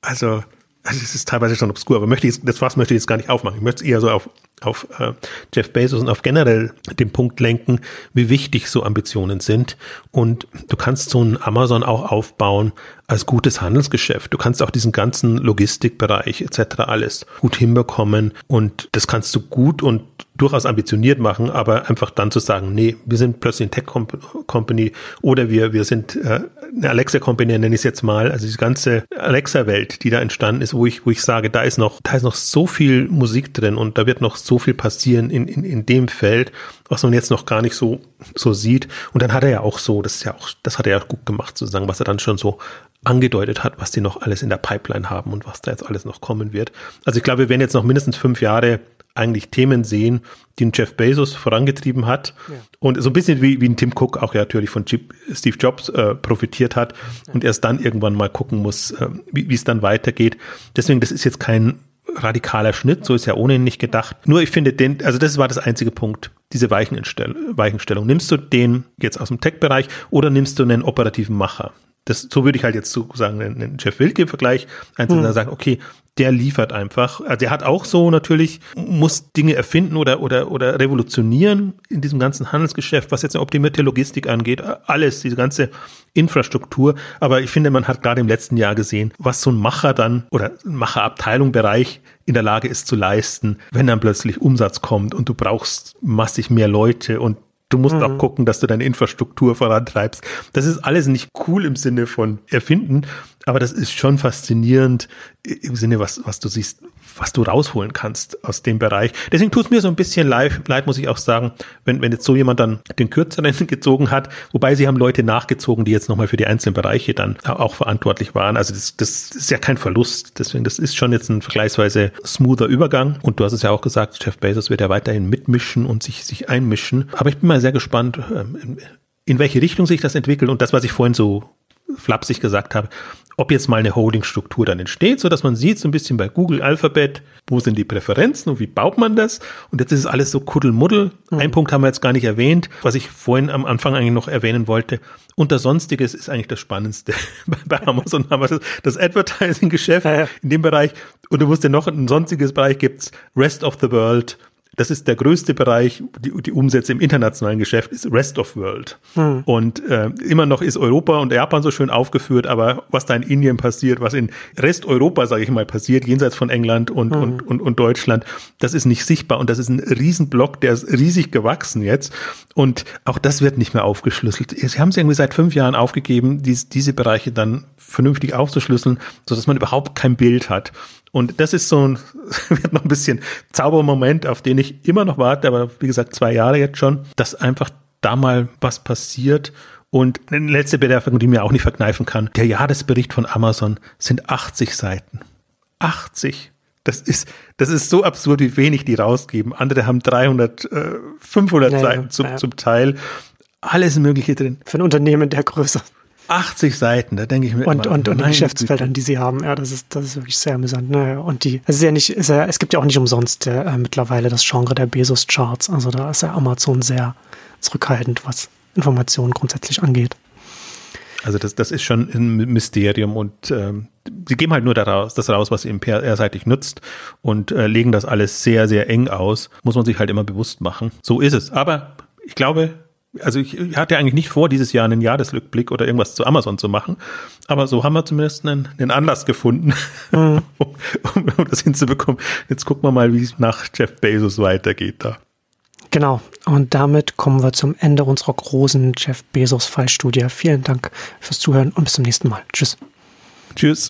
also, also es ist teilweise schon obskur, aber möchte ich, das was möchte ich jetzt gar nicht aufmachen. Ich möchte es eher so auf, auf äh, Jeff Bezos und auf generell den Punkt lenken, wie wichtig so Ambitionen sind. Und du kannst so ein Amazon auch aufbauen als gutes Handelsgeschäft. Du kannst auch diesen ganzen Logistikbereich etc. alles gut hinbekommen und das kannst du gut und durchaus ambitioniert machen, aber einfach dann zu sagen, nee, wir sind plötzlich ein Tech-Company oder wir, wir sind äh, eine Alexa-Company, nenne ich es jetzt mal, also die ganze Alexa-Welt, die da entstanden ist, wo ich, wo ich sage, da ist noch, da ist noch so viel Musik drin und da wird noch so viel passieren in, in, in dem Feld, was man jetzt noch gar nicht so, so sieht. Und dann hat er ja auch so, das ist ja auch, das hat er ja gut gemacht, sozusagen, was er dann schon so angedeutet hat, was die noch alles in der Pipeline haben und was da jetzt alles noch kommen wird. Also ich glaube, wir werden jetzt noch mindestens fünf Jahre eigentlich Themen sehen, die ein Jeff Bezos vorangetrieben hat ja. und so ein bisschen wie, wie ein Tim Cook auch ja natürlich von Steve Jobs äh, profitiert hat ja. und erst dann irgendwann mal gucken muss, äh, wie es dann weitergeht. Deswegen, das ist jetzt kein radikaler Schnitt, so ist ja ohnehin nicht gedacht. Nur ich finde den, also das war das einzige Punkt, diese Weichenstellung. Nimmst du den jetzt aus dem Tech-Bereich oder nimmst du einen operativen Macher? Das, so würde ich halt jetzt so sagen, einen Jeff Wilke-Vergleich einzeln hm. sagen, okay, der liefert einfach. Also der hat auch so natürlich, muss Dinge erfinden oder, oder, oder revolutionieren in diesem ganzen Handelsgeschäft, was jetzt eine optimierte Logistik angeht, alles, diese ganze Infrastruktur. Aber ich finde, man hat gerade im letzten Jahr gesehen, was so ein Macher dann oder Macherabteilung Bereich in der Lage ist zu leisten, wenn dann plötzlich Umsatz kommt und du brauchst massig mehr Leute und Du musst mhm. auch gucken, dass du deine Infrastruktur vorantreibst. Das ist alles nicht cool im Sinne von erfinden, aber das ist schon faszinierend im Sinne, was, was du siehst, was du rausholen kannst aus dem Bereich. Deswegen tut es mir so ein bisschen leid, leid, muss ich auch sagen, wenn, wenn jetzt so jemand dann den kürzeren gezogen hat, wobei sie haben Leute nachgezogen, die jetzt nochmal für die einzelnen Bereiche dann auch verantwortlich waren. Also das, das ist ja kein Verlust. Deswegen, das ist schon jetzt ein vergleichsweise smoother Übergang. Und du hast es ja auch gesagt, Jeff Bezos wird ja weiterhin mitmischen und sich, sich einmischen. Aber ich bin mal sehr gespannt, ähm, in welche Richtung sich das entwickelt. Und das, was ich vorhin so flapsig gesagt habe, ob jetzt mal eine Holdingstruktur dann entsteht, so dass man sieht so ein bisschen bei Google Alphabet, wo sind die Präferenzen und wie baut man das? Und jetzt ist es alles so Kuddelmuddel. Mhm. Ein Punkt haben wir jetzt gar nicht erwähnt, was ich vorhin am Anfang eigentlich noch erwähnen wollte. Unter Sonstiges ist eigentlich das Spannendste. bei Amazon haben wir das, Advertising-Geschäft ja, ja. in dem Bereich. Und du musst ja noch ein sonstiges Bereich gibt's Rest of the World das ist der größte Bereich, die, die Umsätze im internationalen Geschäft ist Rest of World. Hm. Und äh, immer noch ist Europa und Japan so schön aufgeführt, aber was da in Indien passiert, was in Rest Europa, sage ich mal, passiert, jenseits von England und, hm. und, und, und Deutschland, das ist nicht sichtbar und das ist ein Riesenblock, der ist riesig gewachsen jetzt. Und auch das wird nicht mehr aufgeschlüsselt. Sie haben es irgendwie seit fünf Jahren aufgegeben, dies, diese Bereiche dann vernünftig aufzuschlüsseln, so dass man überhaupt kein Bild hat. Und das ist so ein, wird noch ein bisschen Zaubermoment, auf den ich immer noch warte, aber wie gesagt, zwei Jahre jetzt schon, dass einfach da mal was passiert. Und eine letzte Bemerkung, die mir auch nicht verkneifen kann. Der Jahresbericht von Amazon sind 80 Seiten. 80. Das ist, das ist so absurd, wie wenig die rausgeben. Andere haben 300, äh, 500 ja, Seiten zum, ja. zum Teil. Alles Mögliche drin. Für ein Unternehmen der Größe. 80 Seiten, da denke ich mir und, immer, und, und die Geschäftsfeldern, die sie haben, ja, das ist, das ist wirklich sehr amüsant. Ne? Und die, es ist ja nicht, ist ja, es gibt ja auch nicht umsonst äh, mittlerweile das Genre der Bezos-Charts. Also da ist ja Amazon sehr zurückhaltend, was Informationen grundsätzlich angeht. Also das, das ist schon ein Mysterium und ähm, sie geben halt nur daraus, das raus, was ihr PR-seitig nutzt und äh, legen das alles sehr, sehr eng aus. Muss man sich halt immer bewusst machen. So ist es. Aber ich glaube, also ich, hatte eigentlich nicht vor, dieses Jahr einen Jahresrückblick oder irgendwas zu Amazon zu machen, aber so haben wir zumindest einen, einen Anlass gefunden, mhm. um, um, das hinzubekommen. Jetzt gucken wir mal, wie es nach Jeff Bezos weitergeht da. Genau, und damit kommen wir zum Ende unserer großen Jeff Bezos Fallstudie. Vielen Dank fürs Zuhören und bis zum nächsten Mal. Tschüss. Tschüss.